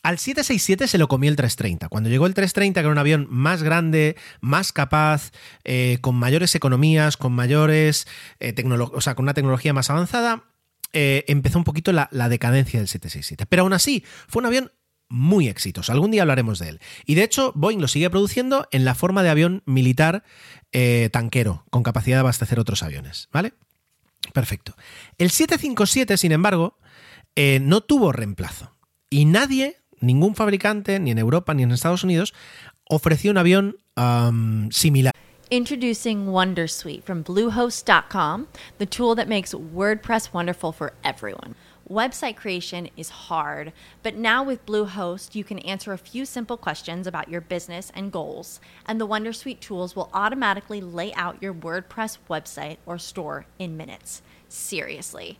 Al 767 se lo comió el 330. Cuando llegó el 330, que era un avión más grande, más capaz, eh, con mayores economías, con mayores eh, o sea, con una tecnología más avanzada, eh, empezó un poquito la, decadencia del 767. Pero aún así, fue un avión muy exitoso. Algún día hablaremos de él. Y de hecho, Boeing lo sigue produciendo en la forma de avión militar tanquero, con capacidad de abastecer otros aviones. ¿Vale? Perfecto. El 757, sin embargo, no tuvo reemplazo. Y nadie ningún fabricante, ni en Europa ni en Estados Unidos, ofreció un avión um, similar. Introducing Wondersuite from Bluehost.com, the tool that makes WordPress wonderful for everyone. Website creation is hard, but now with Bluehost, you can answer a few simple questions about your business and goals, and the Wondersuite tools will automatically lay out your WordPress website or store in minutes. Seriously.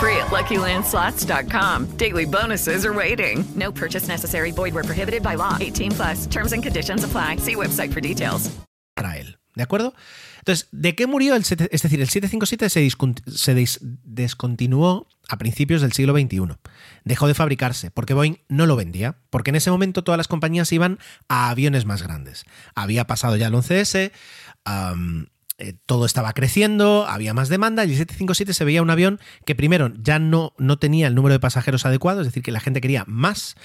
Free at LuckyLandSlots.com. Daily bonuses are waiting. No purchase necessary. Void prohibited by law. 18 plus. Terms and conditions apply. See website for details. Para él, ¿de acuerdo? Entonces, ¿de qué murió el... Es decir, el 757 se, se descontinuó a principios del siglo XXI. Dejó de fabricarse porque Boeing no lo vendía, porque en ese momento todas las compañías iban a aviones más grandes. Había pasado ya el 11S, eh, todo estaba creciendo, había más demanda y el 757 se veía un avión que primero ya no, no tenía el número de pasajeros adecuado, es decir, que la gente quería más.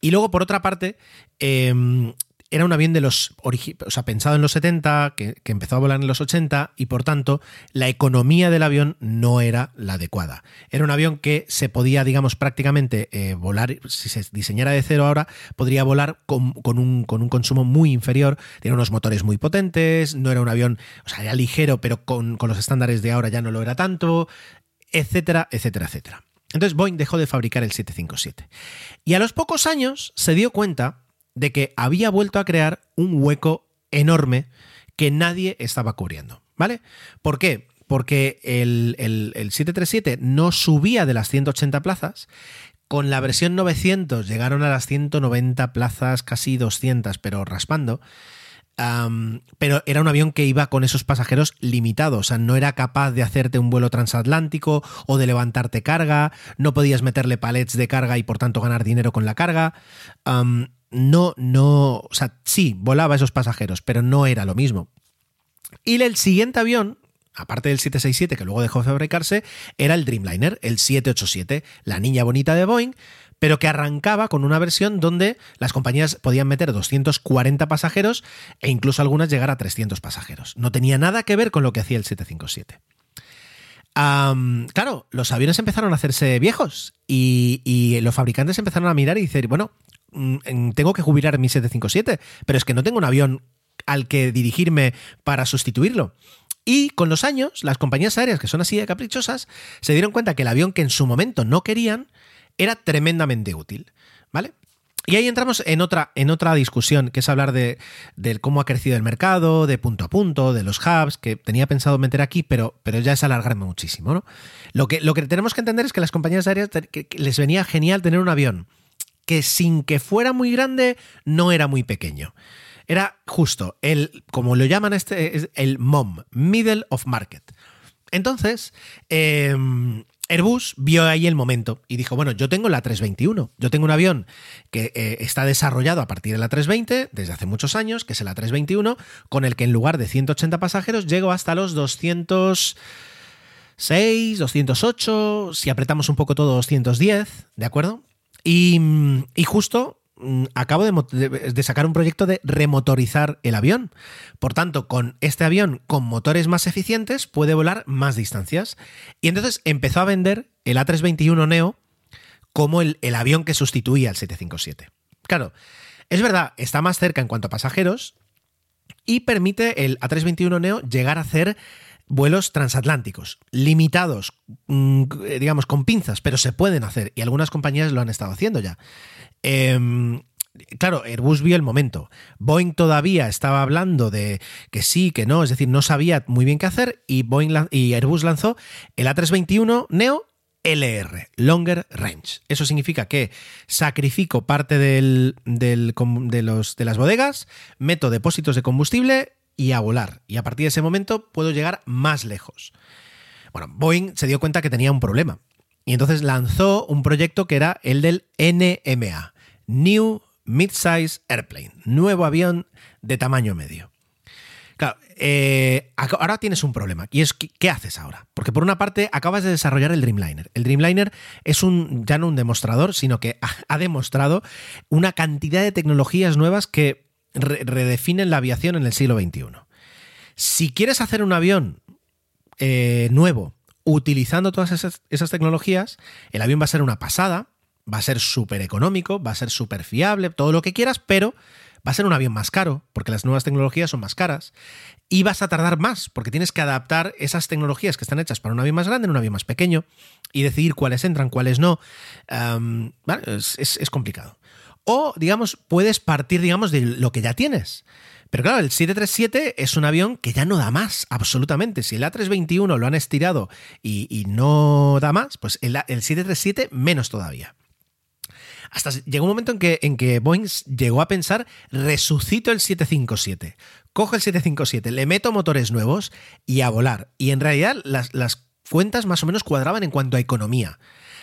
Y luego, por otra parte, em, era un avión de los o sea, pensado en los 70, que, que, empezó a volar en los 80 y por tanto la economía del avión no era la adecuada. Era un avión que se podía, digamos, prácticamente eh, volar, si se diseñara de cero ahora, podría volar con, con, un, con, un, consumo muy inferior, tenía unos motores muy potentes, no era un avión, o sea, era ligero, pero con, con los estándares de ahora ya no lo era tanto, etcétera, etcétera, etcétera. Entonces Boeing dejó de fabricar el 757. Y a los pocos años se dio cuenta de que había vuelto a crear un hueco enorme que nadie estaba cubriendo. ¿Vale? ¿Por qué? Porque el, el, el 737 no subía de las 180 plazas. Con la versión 900 llegaron a las 190 plazas, casi 200, pero raspando. Pero era un avión que iba con esos pasajeros limitados, o sea, no era capaz de hacerte un vuelo transatlántico o de levantarte carga, no podías meterle palets de carga y por tanto ganar dinero con la carga. No, no, o sea, sí, volaba esos pasajeros, pero no era lo mismo. Y el siguiente avión, aparte del 767 que luego dejó de fabricarse, era el Dreamliner, el 787, la niña bonita de Boeing, pero que arrancaba con una versión donde las compañías podían meter 240 pasajeros e incluso algunas llegar a 300 pasajeros. No tenía nada que ver con lo que hacía el 757. Um, claro, los aviones empezaron a hacerse viejos y, y, los fabricantes empezaron a mirar y decir, bueno, tengo que jubilar mi 757, pero es que no tengo un avión al que dirigirme para sustituirlo. Y con los años, las compañías aéreas que son así de caprichosas se dieron cuenta que el avión que en su momento no querían era tremendamente útil, ¿vale? Y ahí entramos en otra, en otra discusión, que es hablar de, de, cómo ha crecido el mercado, de punto a punto, de los hubs, que tenía pensado meter aquí, pero, pero ya es alargarme muchísimo. ¿no? Lo, que, lo que tenemos que entender es que las compañías aéreas que les venía genial tener un avión que sin que fuera muy grande, no era muy pequeño. Era justo, el, como lo llaman este, el MOM, Middle of Market. Entonces, eh, Airbus vio ahí el momento y dijo, bueno, yo tengo la 321, yo tengo un avión que eh, está desarrollado a partir de la 320 desde hace muchos años, que es la 321, con el que en lugar de 180 pasajeros llego hasta los 206, 208, si apretamos un poco todo 210, ¿de acuerdo? Y, justo Mm, acabo de, de, sacar un proyecto de remotorizar el avión. Por tanto, con este avión con motores más eficientes puede volar más distancias. Y entonces empezó a vender el A321 Neo como el, el avión que sustituía al 757. Claro, es verdad, está más cerca en cuanto a pasajeros y permite el A321 Neo llegar a hacer vuelos transatlánticos, limitados, mm, digamos, con pinzas, pero se pueden hacer y algunas compañías lo han estado haciendo ya. Eh, claro, Airbus vio el momento. Boeing todavía estaba hablando de que sí, que no, es decir, no sabía muy bien qué hacer y, Boeing y Airbus lanzó el A321 Neo LR, Longer Range. Eso significa que sacrifico parte del, de, los, de las bodegas, meto depósitos de combustible y a volar. Y a partir de ese momento puedo llegar más lejos. Bueno, Boeing se dio cuenta que tenía un problema. Y entonces lanzó un proyecto que era el del NMA, New Midsize Airplane, nuevo avión de tamaño medio. Claro, eh, ahora tienes un problema. Y es, ¿qué haces ahora? Porque por una parte acabas de desarrollar el Dreamliner. El Dreamliner es un, ya no un demostrador, sino que ha, ha demostrado una cantidad de tecnologías nuevas que re redefinen la aviación en el siglo XXI. Si quieres hacer un avión eh, nuevo utilizando todas esas, tecnologías, el avión va a ser una pasada, va a ser súper económico, va a ser súper fiable, todo lo que quieras, pero va a ser un avión más caro, porque las nuevas tecnologías son más caras, y vas a tardar más, porque tienes que adaptar esas tecnologías que están hechas para un avión más grande en un avión más pequeño, y decidir cuáles entran, cuáles no. Es complicado. O, digamos, puedes partir, digamos, de lo que ya tienes. Pero claro, el 737 es un avión que ya no da más, absolutamente. Si el A321 lo han estirado y, no da más, pues el, el, 737 menos todavía. Hasta llegó un momento en que, en que Boeing llegó a pensar, resucito el 757, cojo el 757, le meto motores nuevos y a volar. Y en realidad las, las cuentas más o menos cuadraban en cuanto a economía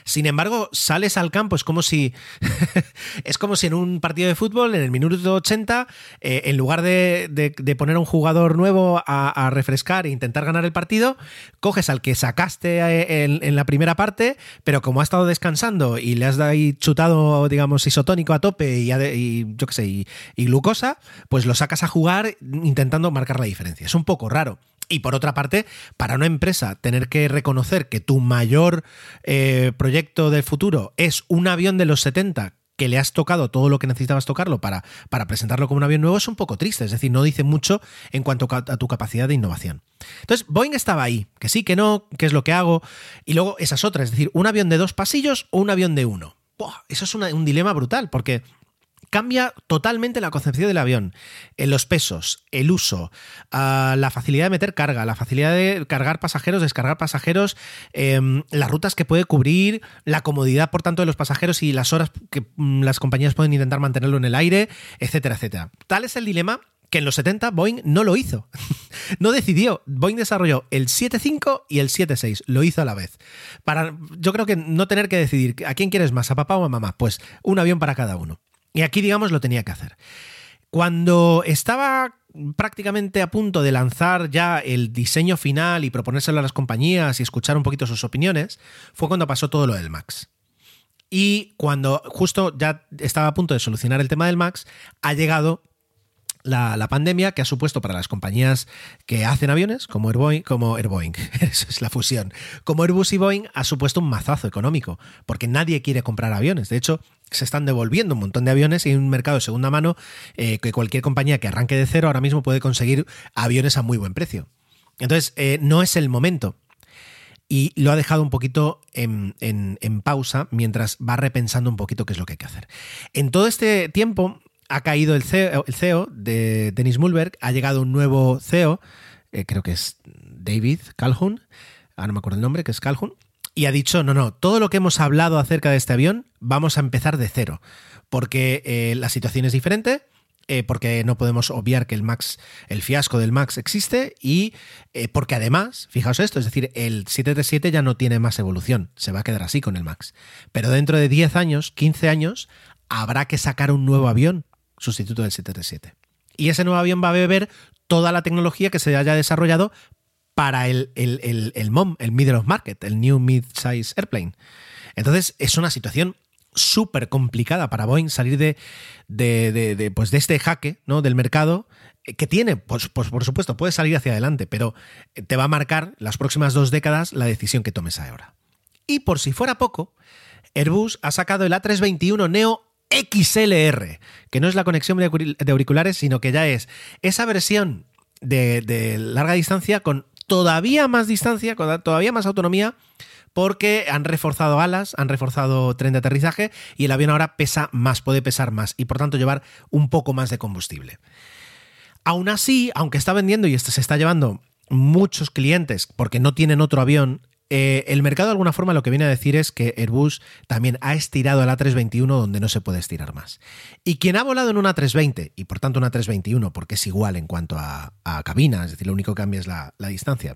Sin embargo, sales al campo, es como si es como si en un partido de fútbol, en el minuto 80, eh, en lugar de, de- poner a un jugador nuevo a, refrescar e intentar ganar el partido, coges al que sacaste eh, en, la primera parte, pero como ha estado descansando y le has ahí chutado, digamos, isotónico a tope y, y yo qué sé, y glucosa, pues lo sacas a jugar intentando marcar la diferencia. Es un poco raro. Y por otra parte, para una empresa tener que reconocer que tu mayor eh, proyecto del futuro es un avión de los 70 que le has tocado todo lo que necesitabas tocarlo para, para presentarlo como un avión nuevo es un poco triste, es decir, no dice mucho en cuanto a tu capacidad de innovación. Entonces, Boeing estaba ahí, que sí, que no, qué es lo que hago, y luego esas otras, es decir, un avión de dos pasillos o un avión de uno. Eso es un dilema brutal, porque cambia totalmente la concepción del avión. En los pesos, el uso, ah, la facilidad de meter carga, la facilidad de cargar pasajeros, descargar pasajeros, em, las rutas que puede cubrir, la comodidad, por tanto, de los pasajeros y las horas que mm, las compañías pueden intentar mantenerlo en el aire, etcétera, etcétera. Tal es el dilema que en los 70 Boeing no lo hizo. no decidió. Boeing desarrolló el 7.5 y el 7.6. Lo hizo a la vez. Para, yo creo que no tener que decidir a quién quieres más, a papá o a mamá. Pues un avión para cada uno. Y aquí, digamos, lo tenía que hacer. Cuando estaba prácticamente a punto de lanzar ya el diseño final y proponérselo a las compañías y escuchar un poquito sus opiniones, fue cuando pasó todo lo del Max. Y cuando justo ya estaba a punto de solucionar el tema del Max, ha llegado la, pandemia que ha supuesto para las compañías que hacen aviones, como Airboeing, como Airboeing, es la fusión, como Airbus y Boeing, ha supuesto un mazazo económico, porque nadie quiere comprar aviones. De hecho, se están devolviendo un montón de aviones y hay un mercado de segunda mano eh, que cualquier compañía que arranque de cero ahora mismo puede conseguir aviones a muy buen precio. Entonces, eh, no es el momento y lo ha dejado un poquito en, en- pausa mientras va repensando un poquito qué es lo que hay que hacer. En todo este tiempo ha caído el CEO, el CEO de Dennis Mulberg, ha llegado un nuevo CEO, eh, creo que es David Calhoun, ahora no me acuerdo el nombre, que es Calhoun, y ha dicho, no, no, todo lo que hemos hablado acerca de este avión, vamos a empezar de cero, porque eh, la situación es diferente, eh, porque no podemos obviar que el Max, el fiasco del Max existe y eh, porque además, fijaos esto, es decir, el 737 ya no tiene más evolución, se va a quedar así con el Max. Pero dentro de 10 años, 15 años, habrá que sacar un nuevo avión sustituto del 737. Y ese nuevo avión va a beber toda la tecnología que se haya desarrollado para el, el, el, el MOM, el Middle of Market, el New Mid-Size Airplane. Entonces es una situación súper complicada para Boeing salir de, de, de- pues de este jaque ¿no? del mercado eh, que tiene, pues, pues por supuesto, puede salir hacia adelante, pero te va a marcar las próximas dos décadas la decisión que tomes ahora. Y por si fuera poco, Airbus ha sacado el A321 Neo XLR, que no es la conexión de auriculares, sino que ya es esa versión de, de larga distancia con todavía más distancia, todavía más autonomía, porque han reforzado alas, han reforzado tren de aterrizaje y el avión ahora pesa más, puede pesar más y por tanto llevar un poco más de combustible. Aún así, aunque está vendiendo y se está llevando muchos clientes porque no tienen otro avión, eh, el mercado de alguna forma lo que viene a decir es que Airbus también ha estirado el A321 donde no se puede estirar más. Y quien ha volado en una 320 y por tanto una 321 porque es igual en cuanto a, a cabina, es decir, lo único que cambia es la, distancia.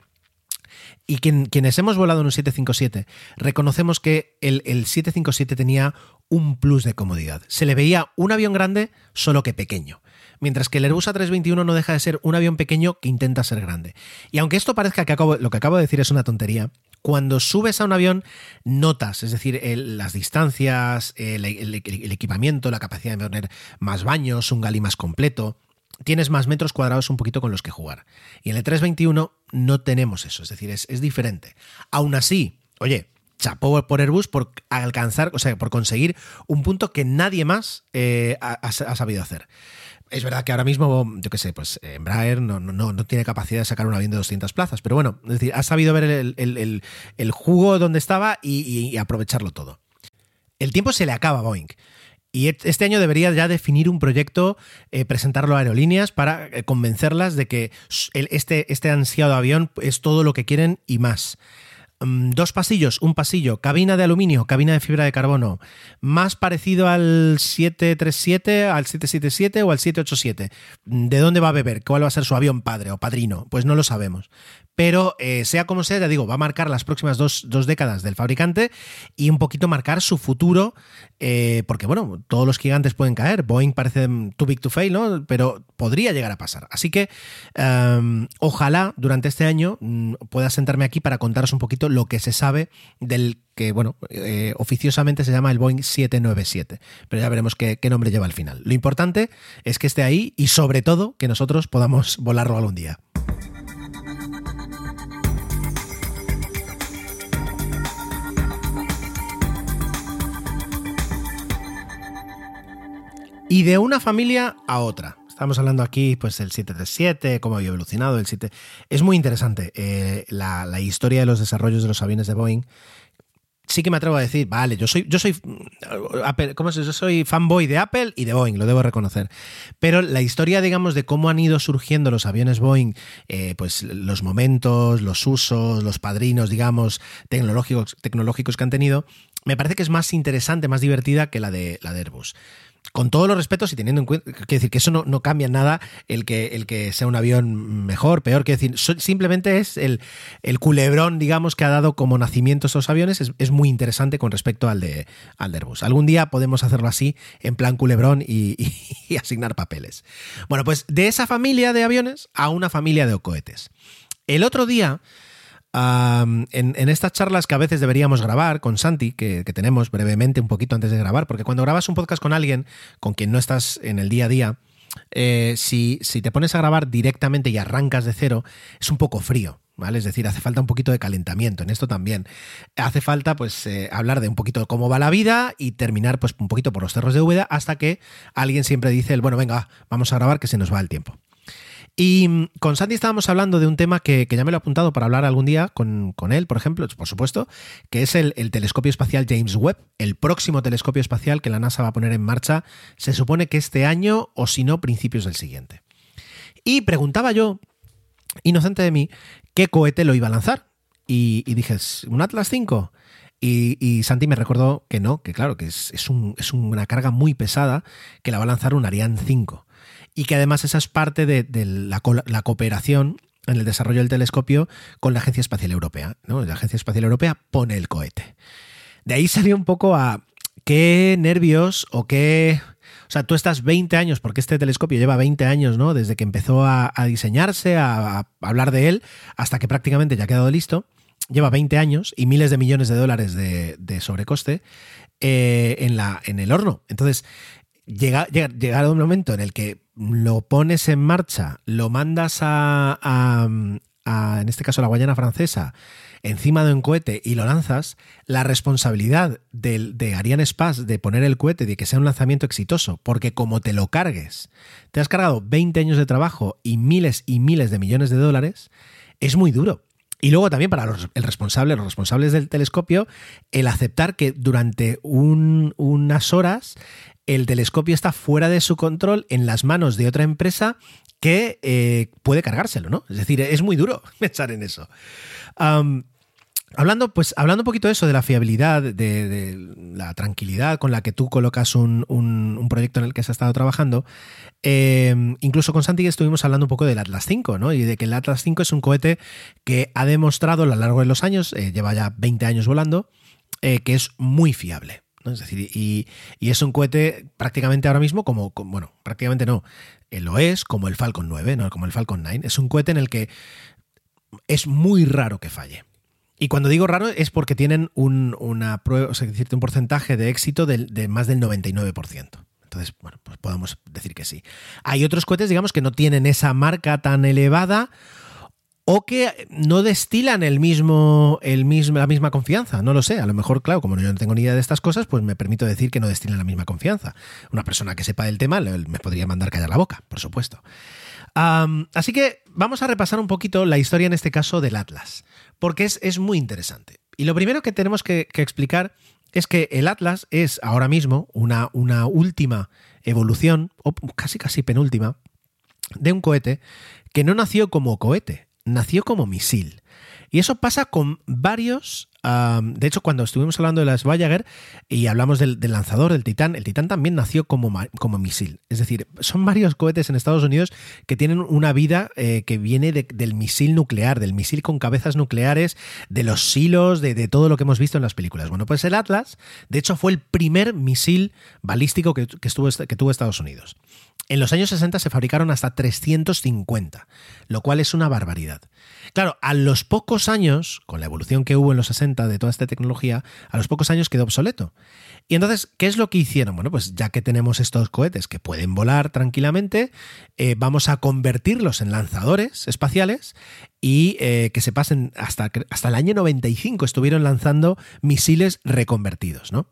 Y quien- quienes hemos volado en un 757, reconocemos que el, el 757 tenía un plus de comodidad. Se le veía un avión grande, solo que pequeño. Mientras que el Airbus A321 no deja de ser un avión pequeño que intenta ser grande. Y aunque esto parezca que lo que acabo de decir es una tontería, cuando subes a un avión notas, es decir, las distancias, el, equipamiento, la capacidad de poner más baños, un gali más completo, tienes más metros cuadrados un poquito con los que jugar. Y en el 321 no tenemos eso, es decir, es, diferente. Aún así, oye, chapó por Airbus por alcanzar, o sea, por conseguir un punto que nadie más eh, ha sabido hacer. Es verdad que ahora mismo, yo qué sé, pues Embraer no, no, no, tiene capacidad de sacar un avión de 200 plazas, pero bueno, es decir, ha sabido ver el, el- el- jugo donde estaba y- aprovecharlo todo. El tiempo se le acaba a Boeing. Y et- este año debería ya definir un proyecto, eh, presentarlo a aerolíneas para eh, convencerlas de que este, este ansiado avión es todo lo que quieren y más. Mm, dos pasillos, un pasillo, cabina de aluminio, cabina de fibra de carbono, más parecido al 737, al 777 o al 787. ¿De dónde va a beber? ¿Cuál va a ser su avión padre o padrino? Pues no lo sabemos. Pero eh, sea como sea, ya digo, va a marcar las próximas dos, dos décadas del fabricante y un poquito marcar su futuro, eh, porque bueno, todos los gigantes pueden caer. Boeing parece too big to fail, ¿no? Pero podría llegar a pasar. Así que um, ojalá durante este año mm, pueda sentarme aquí para contaros un poquito lo que se sabe del que, bueno, eh, oficiosamente se llama el Boeing 797, pero ya veremos qué, qué nombre lleva al final. Lo importante es que esté ahí y sobre todo que nosotros podamos volarlo algún día. Y de una familia a otra. Estamos hablando aquí, pues, el 737, cómo había evolucionado el 7. Es muy interesante eh, la, historia de los desarrollos de los aviones de Boeing. Sí que me atrevo a decir, vale, yo soy, yo soy mm. Yo soy fanboy de Apple y de Boeing, lo debo reconocer. Pero la historia, digamos, de cómo han ido surgiendo los aviones Boeing, eh, pues los momentos, los usos, los padrinos, digamos, tecnológicos, tecnológicos que han tenido, me parece que es más interesante, más divertida que la de, la de Airbus con todos los respetos y teniendo en cuenta, quiero decir que eso no, no, cambia nada el que, el que sea un avión mejor, peor, quiero decir, simplemente es el, el, culebrón, digamos, que ha dado como nacimiento estos aviones, es, muy interesante con respecto al de, al Airbus. Algún día podemos hacerlo así, en plan culebrón y, y, y asignar papeles. Bueno, pues de esa familia de aviones a una familia de cohetes. El otro día En, estas charlas que a veces deberíamos grabar con Santi, que, tenemos brevemente un poquito antes de grabar, porque cuando grabas un podcast con alguien con quien no estás en el día a día, eh, si, si, te pones a grabar directamente y arrancas de cero, es un poco frío. ¿Vale? Es decir, hace falta un poquito de calentamiento en esto también. Hace falta, pues, eh, hablar de un poquito de cómo va la vida y terminar, pues, un poquito por los cerros de Úbeda hasta que alguien siempre dice, el, bueno, venga, vamos a grabar que se nos va el tiempo. Y mm, con Santi estábamos hablando de un tema que, ya me lo he apuntado para hablar algún día con, con él, por ejemplo, por supuesto, que es el, el, telescopio espacial James Webb, el próximo telescopio espacial que la NASA va a poner en marcha, se supone que este año o si no, principios del siguiente. Y preguntaba yo, inocente de mí, qué cohete lo iba a lanzar. Y, y dije, ¿un Atlas 5? Y, y, Santi me recordó que no, que claro, que es, es, un, es una carga muy pesada que la va a lanzar un Ariane 5 y que además esa es parte de, la, cooperación en el desarrollo del telescopio con la Agencia Espacial Europea. ¿no? La Agencia Espacial Europea pone el cohete. De ahí salió un poco a qué nervios o qué... O sea, tú estás 20 años, porque este telescopio lleva 20 años, ¿no? Desde que empezó a, diseñarse, a, hablar de él, hasta que prácticamente ya ha quedado listo. Lleva 20 años y miles de millones de dólares de, de sobrecoste eh, en, la, en el horno. Entonces, llega, llega, un momento en el que lo pones en marcha, lo mandas a, en este caso, la Guayana francesa, encima de un cohete y lo lanzas, la responsabilidad de, de Ariane Space de poner el cohete, de que sea un lanzamiento exitoso, porque como te lo cargues, te has cargado 20 años de trabajo y miles y miles de millones de dólares, es muy duro. Y luego también para el responsable, los responsables del telescopio, el aceptar que durante un, unas horas el telescopio está fuera de su control en las manos de otra empresa que eh, puede cargárselo, ¿no? Es decir, es muy duro pensar en eso. Hablando, pues, hablando un poquito de eso, de la fiabilidad, de, la tranquilidad con la que tú colocas un, proyecto en el que has estado trabajando, eh, incluso con Santi estuvimos hablando un poco del Atlas 5, ¿no? Y de que el Atlas 5 es un cohete que ha demostrado a lo largo de los años, eh, lleva ya 20 años volando, eh, que es muy fiable. ¿No? Es decir, y, y, es un cohete prácticamente ahora mismo como, bueno, prácticamente no, lo es como el Falcon 9, ¿no? como el Falcon 9. Es un cohete en el que es muy raro que falle. Y cuando digo raro es porque tienen un, una prueba, o sea, un porcentaje de éxito de, de más del 99%. Entonces, bueno, pues podemos decir que sí. Hay otros cohetes, digamos, que no tienen esa marca tan elevada o que no destilan el mismo, el mismo, la misma confianza. No lo sé. A lo mejor, claro, como yo no tengo ni idea de estas cosas, pues me permito decir que no destilan la misma confianza. Una persona que sepa del tema me podría mandar callar la boca, por supuesto. Así que vamos a repasar un poquito la historia en este caso del Atlas, porque es, es muy interesante. Y lo primero que tenemos que, que, explicar es que el Atlas es ahora mismo una, una última evolución, o casi casi penúltima, de un cohete que no nació como cohete, nació como misil. Y eso pasa con varios de hecho, cuando estuvimos hablando de las Voyager y hablamos del, lanzador, del Titán, el Titán también nació como, como, misil. Es decir, son varios cohetes en Estados Unidos que tienen una vida eh, que viene del misil nuclear, del misil con cabezas nucleares, de los silos, de, todo lo que hemos visto en las películas. Bueno, pues el Atlas, de hecho, fue el primer misil balístico que, que tuvo Estados Unidos. En los años 60 se fabricaron hasta 350, lo cual es una barbaridad. Claro, a los pocos años, con la evolución que hubo en los 60 de toda esta tecnología, a los pocos años quedó obsoleto. Y entonces, ¿qué es lo que hicieron? Bueno, pues ya que tenemos estos cohetes que pueden volar tranquilamente, eh, vamos a convertirlos en lanzadores espaciales y eh, que se pasen hasta, hasta el año 95 estuvieron lanzando misiles reconvertidos, ¿no?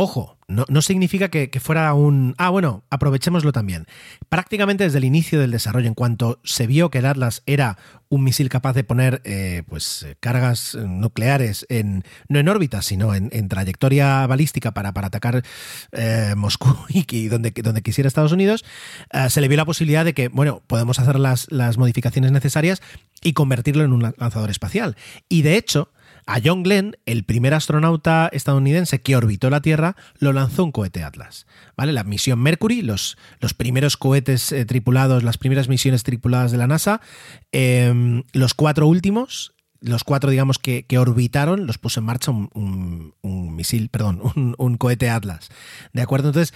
Ojo, no, significa que, fuera un... Ah, bueno, aprovechémoslo también. Prácticamente desde el inicio del desarrollo, en cuanto se vio que el Atlas era un misil capaz de poner eh, pues, cargas nucleares en, no en órbita, sino en, trayectoria balística para, para atacar eh, Moscú y, donde, donde quisiera Estados Unidos, eh, se le vio la posibilidad de que, bueno, podemos hacer las, las modificaciones necesarias y convertirlo en un lanzador espacial. Y de hecho, a John Glenn, el primer astronauta estadounidense que orbitó la Tierra, lo lanzó un cohete Atlas. ¿vale? La misión Mercury, los, los primeros cohetes eh, tripulados, las primeras misiones tripuladas de la NASA, em, los cuatro últimos, los cuatro, digamos, que, orbitaron, los puso en marcha un, misil, perdón, un, cohete Atlas. ¿De acuerdo? Entonces,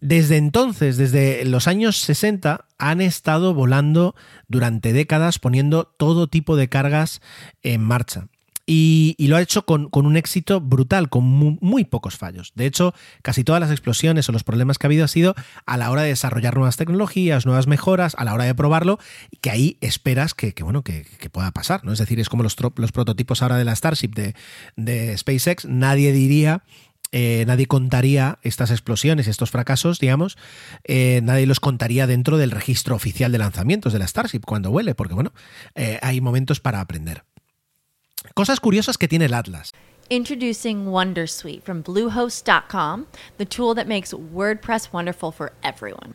desde entonces, desde los años 60, han estado volando durante décadas poniendo todo tipo de cargas en marcha. Y, lo ha hecho con, un éxito brutal, con muy, pocos fallos. De hecho, casi todas las explosiones o los problemas que ha habido ha sido a la hora de desarrollar nuevas tecnologías, nuevas mejoras, a la hora de probarlo, que ahí esperas que, bueno, que, pueda pasar. ¿no? Es decir, es como los, prototipos ahora de la Starship de SpaceX. Nadie diría eh, nadie contaría estas explosiones, estos fracasos, digamos, eh, nadie los contaría dentro del registro oficial de lanzamientos de la Starship cuando huele, porque bueno, eh, hay momentos para aprender. Cosas curiosas que tiene el Atlas. Introducing Wondersuite from Bluehost.com, the tool that makes WordPress wonderful for everyone.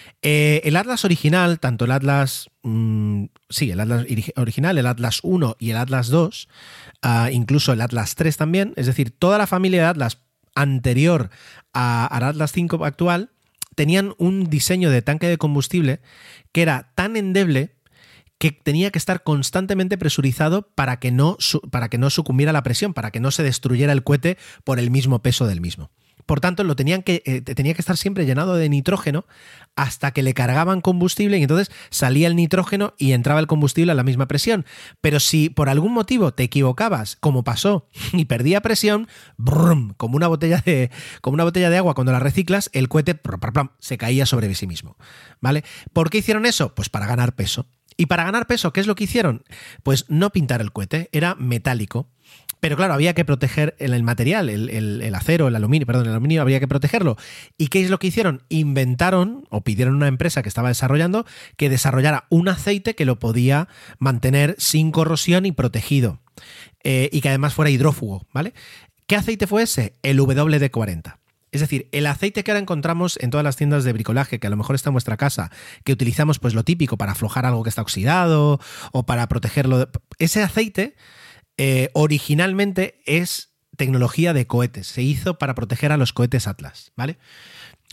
Eh, el Atlas original, tanto el Atlas, mm, sí, el Atlas original, el Atlas 1 y el Atlas 2, ah, incluso el Atlas 3 también, es decir, toda la familia de Atlas anterior al Atlas 5 actual, tenían un diseño de tanque de combustible que era tan endeble que tenía que estar constantemente presurizado para que no, para que no sucumbiera la presión, para que no se destruyera el cohete por el mismo peso del mismo. Por tanto, lo tenían que, eh, tenía que estar siempre llenado de nitrógeno hasta que le cargaban combustible y entonces salía el nitrógeno y entraba el combustible a la misma presión. Pero si por algún motivo te equivocabas, como pasó, y perdía presión, brum, como una botella de, como una botella de agua cuando la reciclas, el cohete se caía sobre sí mismo. ¿Vale? ¿Por qué hicieron eso? Pues para ganar peso. Y para ganar peso, ¿qué es lo que hicieron? Pues no pintar el cohete, era metálico. Pero claro, había que proteger el, material, el acero, el aluminio, perdón, el aluminio había que protegerlo. ¿Y qué es lo que hicieron? Inventaron o pidieron a una empresa que estaba desarrollando que desarrollara un aceite que lo podía mantener sin corrosión y protegido. Eh, y que además fuera hidrófugo, ¿vale? ¿Qué aceite fue ese? El WD-40. Es decir, el aceite que ahora encontramos en todas las tiendas de bricolaje, que a lo mejor está en vuestra casa, que utilizamos pues lo típico para aflojar algo que está oxidado o para protegerlo. Ese aceite eh, originalmente es tecnología de cohetes. Se hizo para proteger a los cohetes Atlas, ¿vale?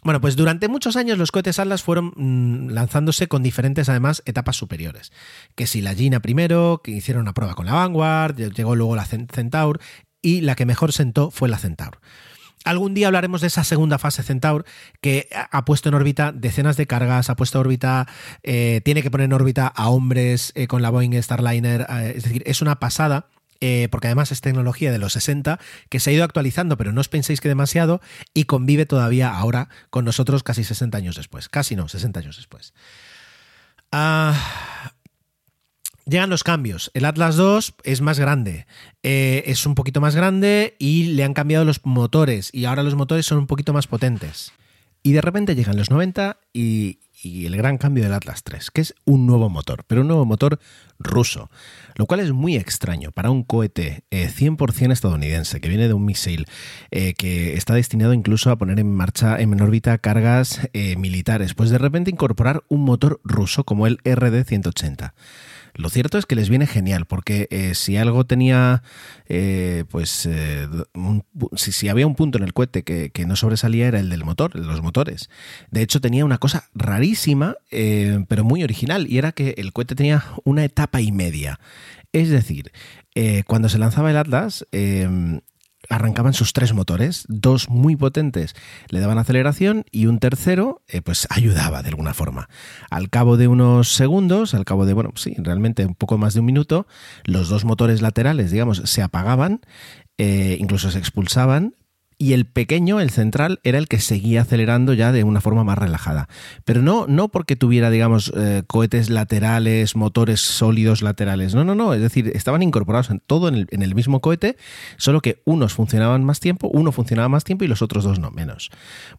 Bueno, pues durante muchos años los cohetes Atlas fueron mm, lanzándose con diferentes, además, etapas superiores. Que si la Gina primero, que hicieron una prueba con la Vanguard, llegó luego la Cen- Centaur, y la que mejor sentó fue la Centaur. Algún día hablaremos de esa segunda fase Centaur que ha puesto en órbita decenas de cargas, ha puesto en órbita, eh, tiene que poner en órbita a hombres eh, con la Boeing Starliner, eh, es decir, es una pasada. porque además es tecnología de los 60 que se ha ido actualizando, pero no os penséis que demasiado, y convive todavía ahora con nosotros casi 60 años después. Casi no, 60 años después. Ah, Llegan los cambios. El Atlas 2 es más grande, eh, es un poquito más grande y le han cambiado los motores y ahora los motores son un poquito más potentes. Y de repente llegan los 90 y, el gran cambio del Atlas 3, que es un nuevo motor, pero un nuevo motor ruso, lo cual es muy extraño para un cohete eh, 100% estadounidense que viene de un misil eh, que está destinado incluso a poner en marcha en órbita cargas eh, militares, pues de repente incorporar un motor ruso como el RD-180. Lo cierto es que les viene genial, porque eh, si algo tenía, eh, pues, eh, si, había un punto en el cohete que, no sobresalía era el del motor, los motores. De hecho, tenía una cosa rarísima, eh, pero muy original, y era que el cohete tenía una etapa y media. Es decir, cuando se lanzaba el Atlas, arrancaban sus tres motores, dos muy potentes le daban aceleración y un tercero eh, pues ayudaba de alguna forma. Al cabo de unos segundos, al cabo de, bueno, sí, realmente un poco más de un minuto, los dos motores laterales, digamos, se apagaban, eh, incluso se expulsaban. Y el pequeño, el central, era el que seguía acelerando ya de una forma más relajada. Pero no, no porque tuviera, digamos, eh, cohetes laterales, motores sólidos laterales. No, no, no. Es decir, estaban incorporados en todo en el, mismo cohete, solo que unos funcionaban más tiempo, uno funcionaba más tiempo y los otros dos no menos.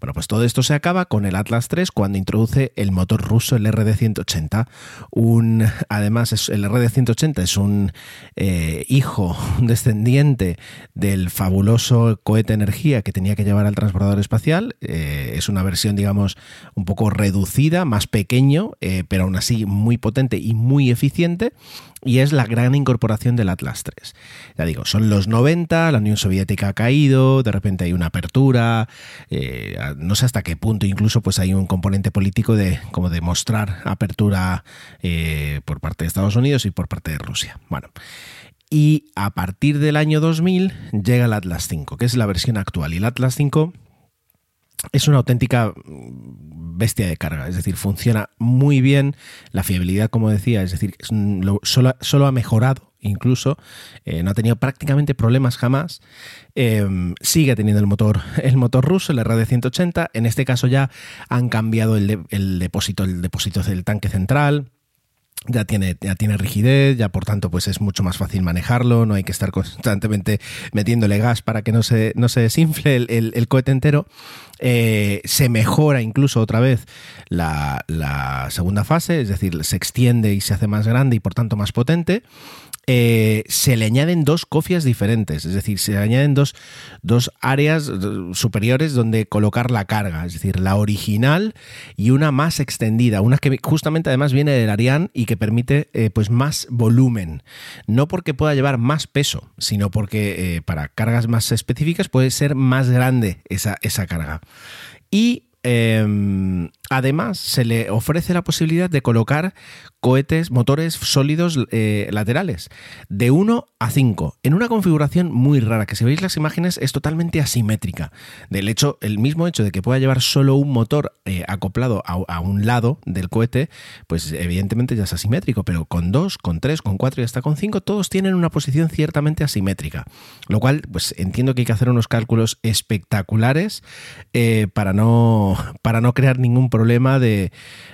Bueno, pues todo esto se acaba con el Atlas 3 cuando introduce el motor ruso, el RD-180. Un, además, el RD-180 es un eh, hijo, un descendiente del fabuloso cohete energía que tenía que llevar al transbordador espacial. Eh, es una versión, digamos, un poco reducida, más pequeño, eh, pero aún así muy potente y muy eficiente. Y es la gran incorporación del Atlas 3. Ya digo, son los 90, la Unión Soviética ha caído, de repente hay una apertura, eh, no sé hasta qué punto incluso pues hay un componente político de como de mostrar apertura por parte de Estados Unidos y por parte de Rusia. Bueno, y a partir del año 2000 llega el Atlas 5, que es la versión actual. Y el Atlas 5 es una auténtica bestia de carga, es decir, funciona muy bien, la fiabilidad, como decía, es decir, solo, ha mejorado incluso, eh, no ha tenido prácticamente problemas jamás, eh, sigue teniendo el motor, el motor ruso, el RD180, en este caso ya han cambiado el depósito, el depósito del tanque central, ya tiene, ya tiene rigidez, ya por tanto pues es mucho más fácil manejarlo, no hay que estar constantemente metiéndole gas para que no se, no se desinfle el, el- cohete entero. Eh, se mejora incluso otra vez la, la segunda fase, es decir, se extiende y se hace más grande y por tanto más potente. Eh, se le añaden dos cofias diferentes, es decir, se le añaden dos, dos áreas eh, superiores donde colocar la carga, es decir, la original y una más extendida, una que justamente además viene del Ariane y que permite eh, pues más volumen, no porque pueda llevar más peso, sino porque para cargas más específicas puede ser más grande esa, esa carga. Y eh, además se le ofrece la posibilidad de colocar cohetes, motores sólidos eh, laterales de 1 a 5 en una configuración muy rara. Que si veis las imágenes es totalmente asimétrica. Del hecho, el mismo hecho de que pueda llevar solo un motor eh, acoplado a, un lado del cohete, pues evidentemente ya es asimétrico, pero con 2, con 3, con 4 y hasta con 5 todos tienen una posición ciertamente asimétrica, lo cual pues entiendo que hay que hacer unos cálculos espectaculares eh, para, no, para no crear ningún problema de,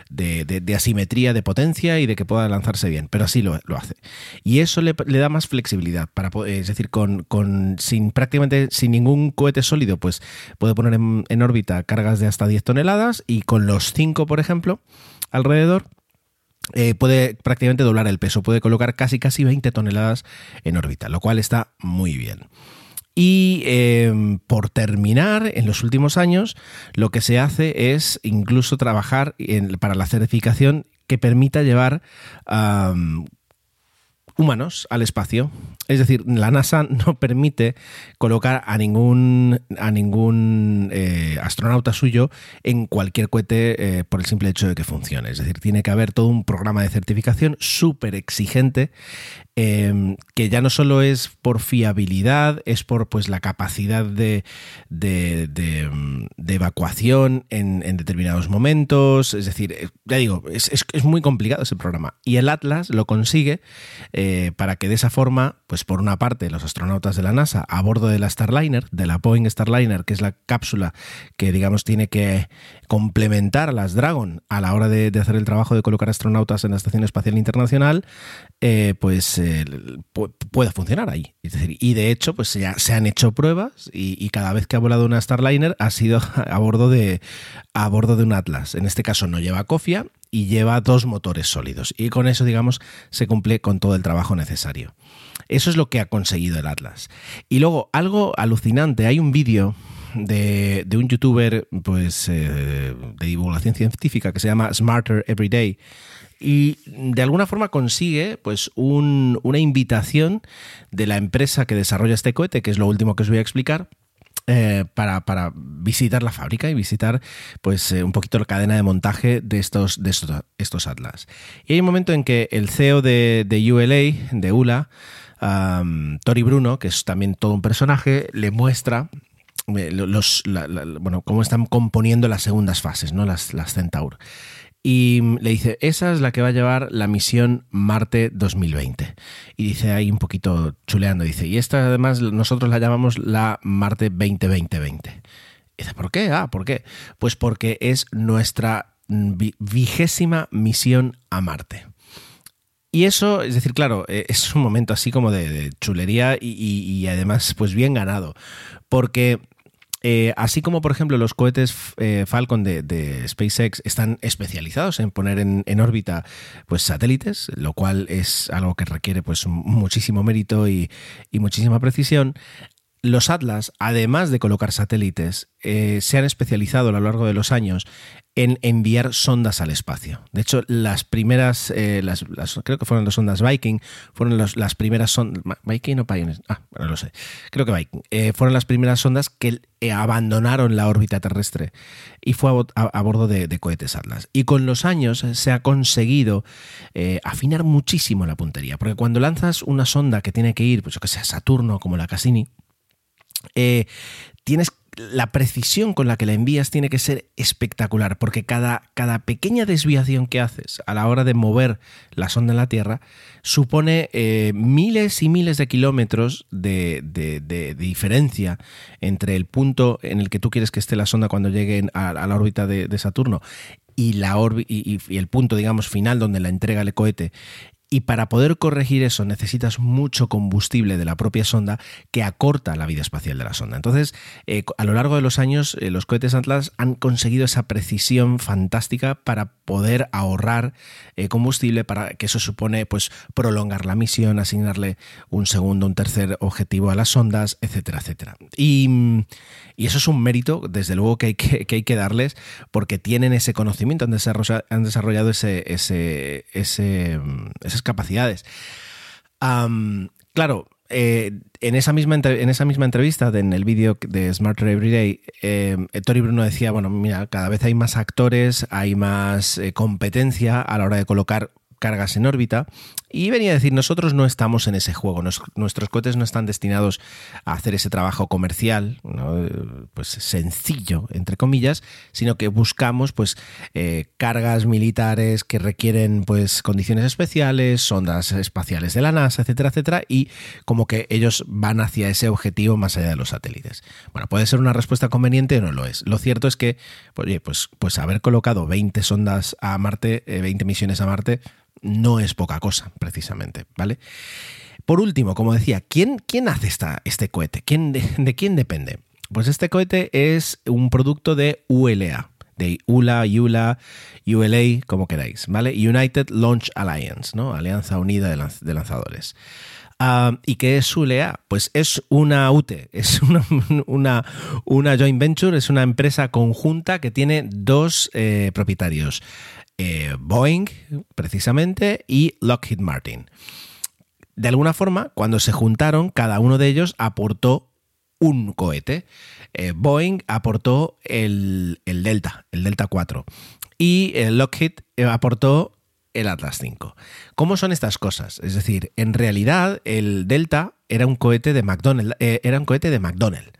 de, de- asimetría de potencia y de que pueda lanzarse bien, pero así lo, lo hace. Y eso le, le, da más flexibilidad, para es decir, con, con, sin prácticamente sin ningún cohete sólido, pues puede poner en, en órbita cargas de hasta 10 toneladas y con los 5, por ejemplo, alrededor, eh, puede prácticamente doblar el peso, puede colocar casi casi 20 toneladas en órbita, lo cual está muy bien. Y eh, por terminar, en los últimos años, lo que se hace es incluso trabajar para la certificación que permita llevar um, humanos al espacio. Es decir, la NASA no permite colocar a ningún, a ningún eh, astronauta suyo en cualquier cohete eh, por el simple hecho de que funcione. Es decir, tiene que haber todo un programa de certificación súper exigente eh, que ya no solo es por fiabilidad, es por pues, la capacidad de, de, de, de evacuación en, en, determinados momentos. Es decir, eh, ya digo, es, es, muy complicado ese programa. Y el Atlas lo consigue eh, para que de esa forma, pues por una parte, los astronautas de la NASA a bordo de la Starliner, de la Boeing Starliner, que es la cápsula que digamos tiene que complementar a las Dragon a la hora de, hacer el trabajo de colocar astronautas en la Estación Espacial Internacional, eh, pues eh, pueda funcionar ahí. Es decir, y de hecho, pues ya se han hecho pruebas y, y, cada vez que ha volado una Starliner ha sido a bordo de a bordo de un Atlas. En este caso no lleva cofia y lleva dos motores sólidos. Y con eso, digamos, se cumple con todo el trabajo necesario. Eso es lo que ha conseguido el Atlas. Y luego, algo alucinante, hay un vídeo de, de, un youtuber pues, eh, de divulgación científica que se llama Smarter Every Day y de alguna forma consigue pues un, una invitación de la empresa que desarrolla este cohete, que es lo último que os voy a explicar, eh, para, para, visitar la fábrica y visitar pues eh, un poquito la cadena de montaje de estos, de estos, Atlas. Y hay un momento en que el CEO de, de ULA, de ULA, Tori Bruno, que es también todo un personaje, le muestra eh, los, bueno, cómo están componiendo las segundas fases, ¿no? las, las Centaur y le dice, esa es la que va a llevar la misión Marte 2020. Y dice ahí un poquito chuleando, dice, y esta además nosotros la llamamos la Marte 2020-20. Dice, ¿por qué? Ah, ¿por qué? Pues porque es nuestra vigésima misión a Marte. Y eso, es decir, claro, es un momento así como de, chulería y, y además pues bien ganado. Porque eh, así como, por ejemplo, los cohetes eh, Falcon de, SpaceX están especializados en poner en, órbita pues, satélites, lo cual es algo que requiere pues, muchísimo mérito y, y muchísima precisión. Los Atlas, además de colocar satélites, eh, se han especializado a lo largo de los años en enviar sondas al espacio. De hecho, las primeras, eh, creo que fueron las sondas Viking, fueron las primeras sondas, Viking o Pioneer, ah, bueno, no lo sé, creo que Viking, eh, fueron las primeras sondas que eh, abandonaron la órbita terrestre y fue a, bordo de, cohetes Atlas. Y con los años se ha conseguido afinar muchísimo la puntería, porque cuando lanzas una sonda que tiene que ir, pues yo que sé, a Saturno, como la Cassini, tienes la precisión con la que la envías tiene que ser espectacular, porque cada, cada, pequeña desviación que haces a la hora de mover la sonda en la Tierra supone eh, miles y miles de kilómetros de, de, diferencia entre el punto en el que tú quieres que esté la sonda cuando llegue a, la órbita de, Saturno y, la y, el punto, digamos, final donde la entrega el cohete. Y para poder corregir eso necesitas mucho combustible de la propia sonda que acorta la vida espacial de la sonda. Entonces, eh, a lo largo de los años, eh, los cohetes Atlas han conseguido esa precisión fantástica para poder ahorrar eh, combustible, para que eso supone pues prolongar la misión, asignarle un segundo, un tercer objetivo a las sondas, etcétera, etcétera. Y, y eso es un mérito, desde luego, que hay que, que, hay que darles, porque tienen ese conocimiento, han desarrollado, han desarrollado ese, ese, esas capacidades. Claro, eh, en, esa misma, en esa misma entrevista, en el vídeo de Smarter Everyday, eh, Tori Bruno decía, bueno, mira, cada vez hay más actores, hay más eh, competencia a la hora de colocar cargas en órbita. Y venía a decir, nosotros no estamos en ese juego, nuestros cohetes no están destinados a hacer ese trabajo comercial, pues sencillo, entre comillas, sino que buscamos pues eh, cargas militares que requieren pues condiciones especiales, sondas espaciales de la NASA, etcétera, etcétera, y como que ellos van hacia ese objetivo más allá de los satélites. Bueno, puede ser una respuesta conveniente o no lo es. Lo cierto es que, oye, pues, pues haber colocado 20 sondas a Marte, eh, 20 misiones a Marte, no es poca cosa, precisamente, ¿vale? Por último, como decía, ¿quién, quién hace esta, este cohete? ¿Quién de, quién depende? Pues este cohete es un producto de ULA, de ULA, ULA, ULA, como queráis, ¿vale? United Launch Alliance, ¿no? Alianza Unida de, Lanzadores. Ah, ¿Y qué es ULA? Pues es una UTE, es una, una, joint venture, es una empresa conjunta que tiene dos eh, propietarios, eh, Boeing, precisamente, y Lockheed Martin. De alguna forma, cuando se juntaron, cada uno de ellos aportó un cohete. Eh, Boeing aportó el, Delta, el Delta 4, y Lockheed aportó el Atlas 5. ¿Cómo son estas cosas? Es decir, en realidad el Delta era un cohete de McDonnell, era un cohete de McDonnell.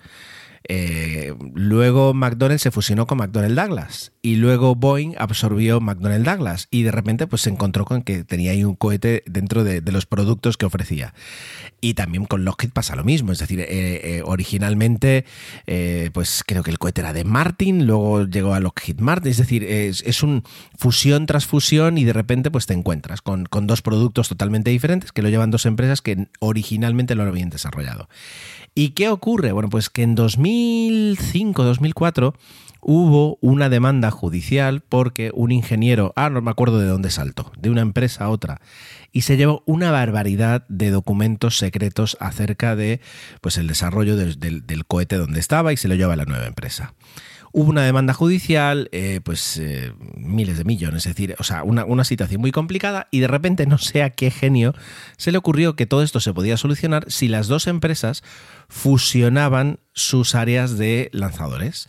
Eh, luego McDonnell se fusionó con McDonnell Douglas y luego Boeing absorbió McDonnell Douglas y de repente pues se encontró con que tenía ahí un cohete dentro de, los productos que ofrecía. Y también con Lockheed pasa lo mismo, es decir, eh, eh, originalmente pues creo que el cohete era de Martin, luego llegó a Lockheed Martin, es decir, es, un fusión tras fusión y de repente pues te encuentras con, con dos productos totalmente diferentes que lo llevan dos empresas que originalmente lo habían desarrollado. ¿Y qué ocurre? Bueno, pues que en 2005-2004 hubo una demanda judicial porque un ingeniero, ah, no me acuerdo de dónde saltó, de una empresa a otra, y se llevó una barbaridad de documentos secretos acerca de pues, el desarrollo del, cohete donde estaba y se lo lleva a la nueva empresa. Hubo una demanda judicial, eh, pues eh, miles de millones, es decir, o sea, una, situación muy complicada y de repente no sé a qué genio se le ocurrió que todo esto se podía solucionar si las dos empresas fusionaban sus áreas de lanzadores.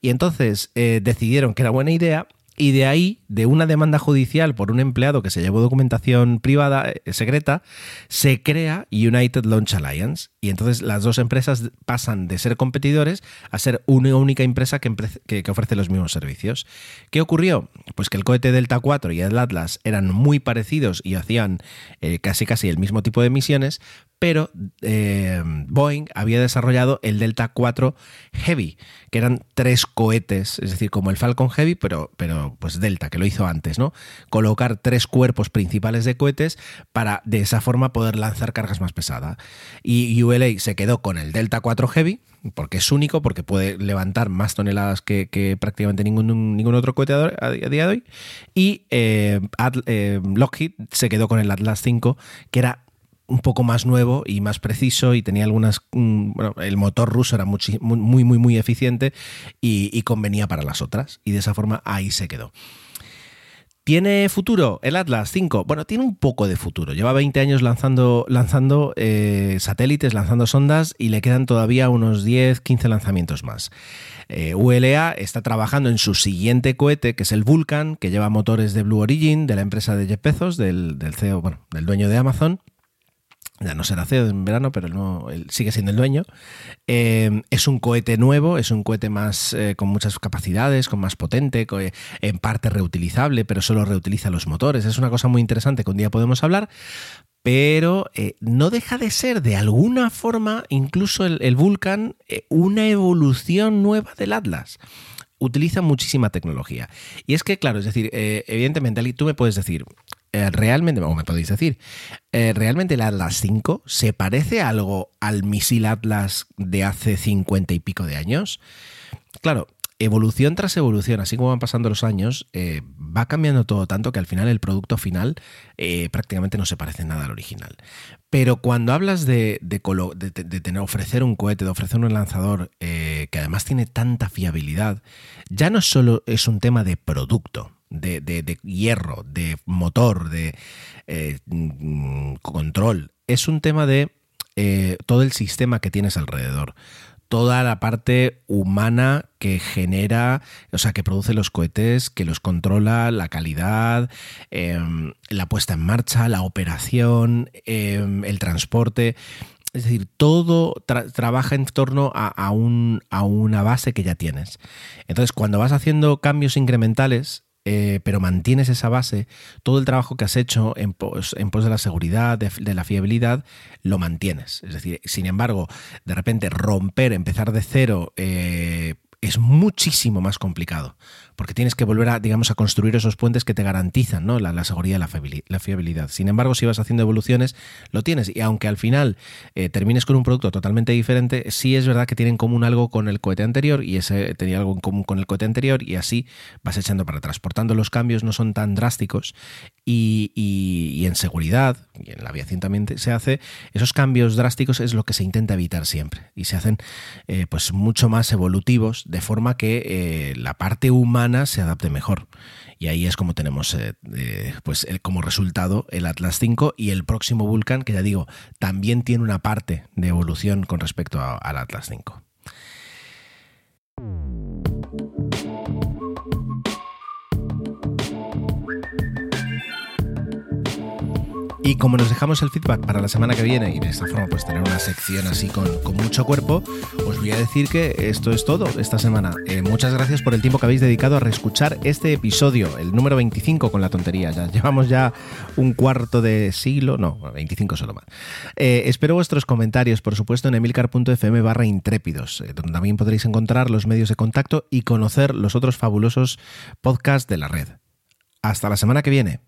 Y entonces eh, decidieron que era buena idea y de ahí, de una demanda judicial por un empleado que se llevó documentación privada eh, secreta, se crea United Launch Alliance. Y entonces las dos empresas pasan de ser competidores a ser una única empresa que, ofrece los mismos servicios. ¿Qué ocurrió? Pues que el cohete Delta 4 y el Atlas eran muy parecidos y hacían eh, casi casi el mismo tipo de misiones, pero eh, Boeing había desarrollado el Delta 4 Heavy, que eran tres cohetes, es decir, como el Falcon Heavy, pero, pero pues Delta, que lo hizo antes, ¿no? Colocar tres cuerpos principales de cohetes para de esa forma poder lanzar cargas más pesadas. Y ULA se quedó con el Delta 4 Heavy, porque es único, porque puede levantar más toneladas que, prácticamente ningún, ningún otro cohete a, día de hoy. Y eh, eh, Lockheed se quedó con el Atlas 5, que era un poco más nuevo y más preciso y tenía algunas... Mm, bueno, el motor ruso era muy, muy, muy, muy eficiente y, convenía para las otras. Y de esa forma ahí se quedó. ¿Tiene futuro el Atlas 5? Bueno, tiene un poco de futuro. Lleva 20 años lanzando, lanzando eh, satélites, lanzando sondas y le quedan todavía unos 10, 15 lanzamientos más. Eh, ULA está trabajando en su siguiente cohete, que es el Vulcan, que lleva motores de Blue Origin, de la empresa de Jeff Bezos, del, del CEO, bueno, del dueño de Amazon ya no será CEO en verano, pero sigue siendo el dueño. Eh, es un cohete nuevo, es un cohete más eh, con muchas capacidades, con más potente, en parte reutilizable, pero solo reutiliza los motores. Es una cosa muy interesante que un día podemos hablar. Pero eh, no deja de ser de alguna forma, incluso el, el Vulcan, una evolución nueva del Atlas utiliza muchísima tecnología. Y es que, claro, es decir, evidentemente, tú me puedes decir, eh, realmente, o me podéis decir, eh, ¿realmente el Atlas 5 se parece algo al misil Atlas de hace 50 y pico de años? Claro, evolución tras evolución, así como van pasando los años, eh, va cambiando todo tanto que al final el producto final prácticamente no se parece nada al original. Pero cuando hablas de, de, tener, ofrecer un cohete, de ofrecer un lanzador que además tiene tanta fiabilidad, ya no solo es un tema de producto, de, hierro, de motor, de eh, control. Es un tema de eh, todo el sistema que tienes alrededor. Toda la parte humana que genera, o sea, que produce los cohetes, que los controla, la calidad, em, la puesta en marcha, la operación, em, el transporte. Es decir, todo trabaja en torno a, a, un, a, una base que ya tienes. Entonces, cuando vas haciendo cambios incrementales, eh, pero mantienes esa base, todo el trabajo que has hecho en pos, de la seguridad, de, la fiabilidad, lo mantienes. Es decir, sin embargo, de repente romper, empezar de cero, eh, es muchísimo más complicado, porque tienes que volver a, digamos, a construir esos puentes que te garantizan ¿no? la, seguridad y la fiabilidad. Sin embargo, si vas haciendo evoluciones, lo tienes. Y aunque al final eh, termines con un producto totalmente diferente, sí es verdad que tienen en común algo con el cohete anterior y ese tenía algo en común con el cohete anterior y así vas echando para atrás. Los cambios no son tan drásticos y, y en seguridad, y en la aviación también se hace, esos cambios drásticos es lo que se intenta evitar siempre y se hacen eh, pues mucho más evolutivos de forma que eh, la parte humana se adapte mejor. Y ahí es como tenemos eh, pues como resultado el Atlas 5 y el próximo Vulcan, que ya digo, también tiene una parte de evolución con respecto al Atlas 5. Y como nos dejamos el feedback para la semana que viene y de esta forma pues tener una sección así con, mucho cuerpo, os voy a decir que esto es todo esta semana. Eh, muchas gracias por el tiempo que habéis dedicado a reescuchar este episodio, el número 25 con la tontería. Ya llevamos ya un cuarto de siglo, no, 25 solo más. Eh, espero vuestros comentarios, por supuesto, en emilcar.fm barra intrépidos, eh, donde también podréis encontrar los medios de contacto y conocer los otros fabulosos podcasts de la red. Hasta la semana que viene.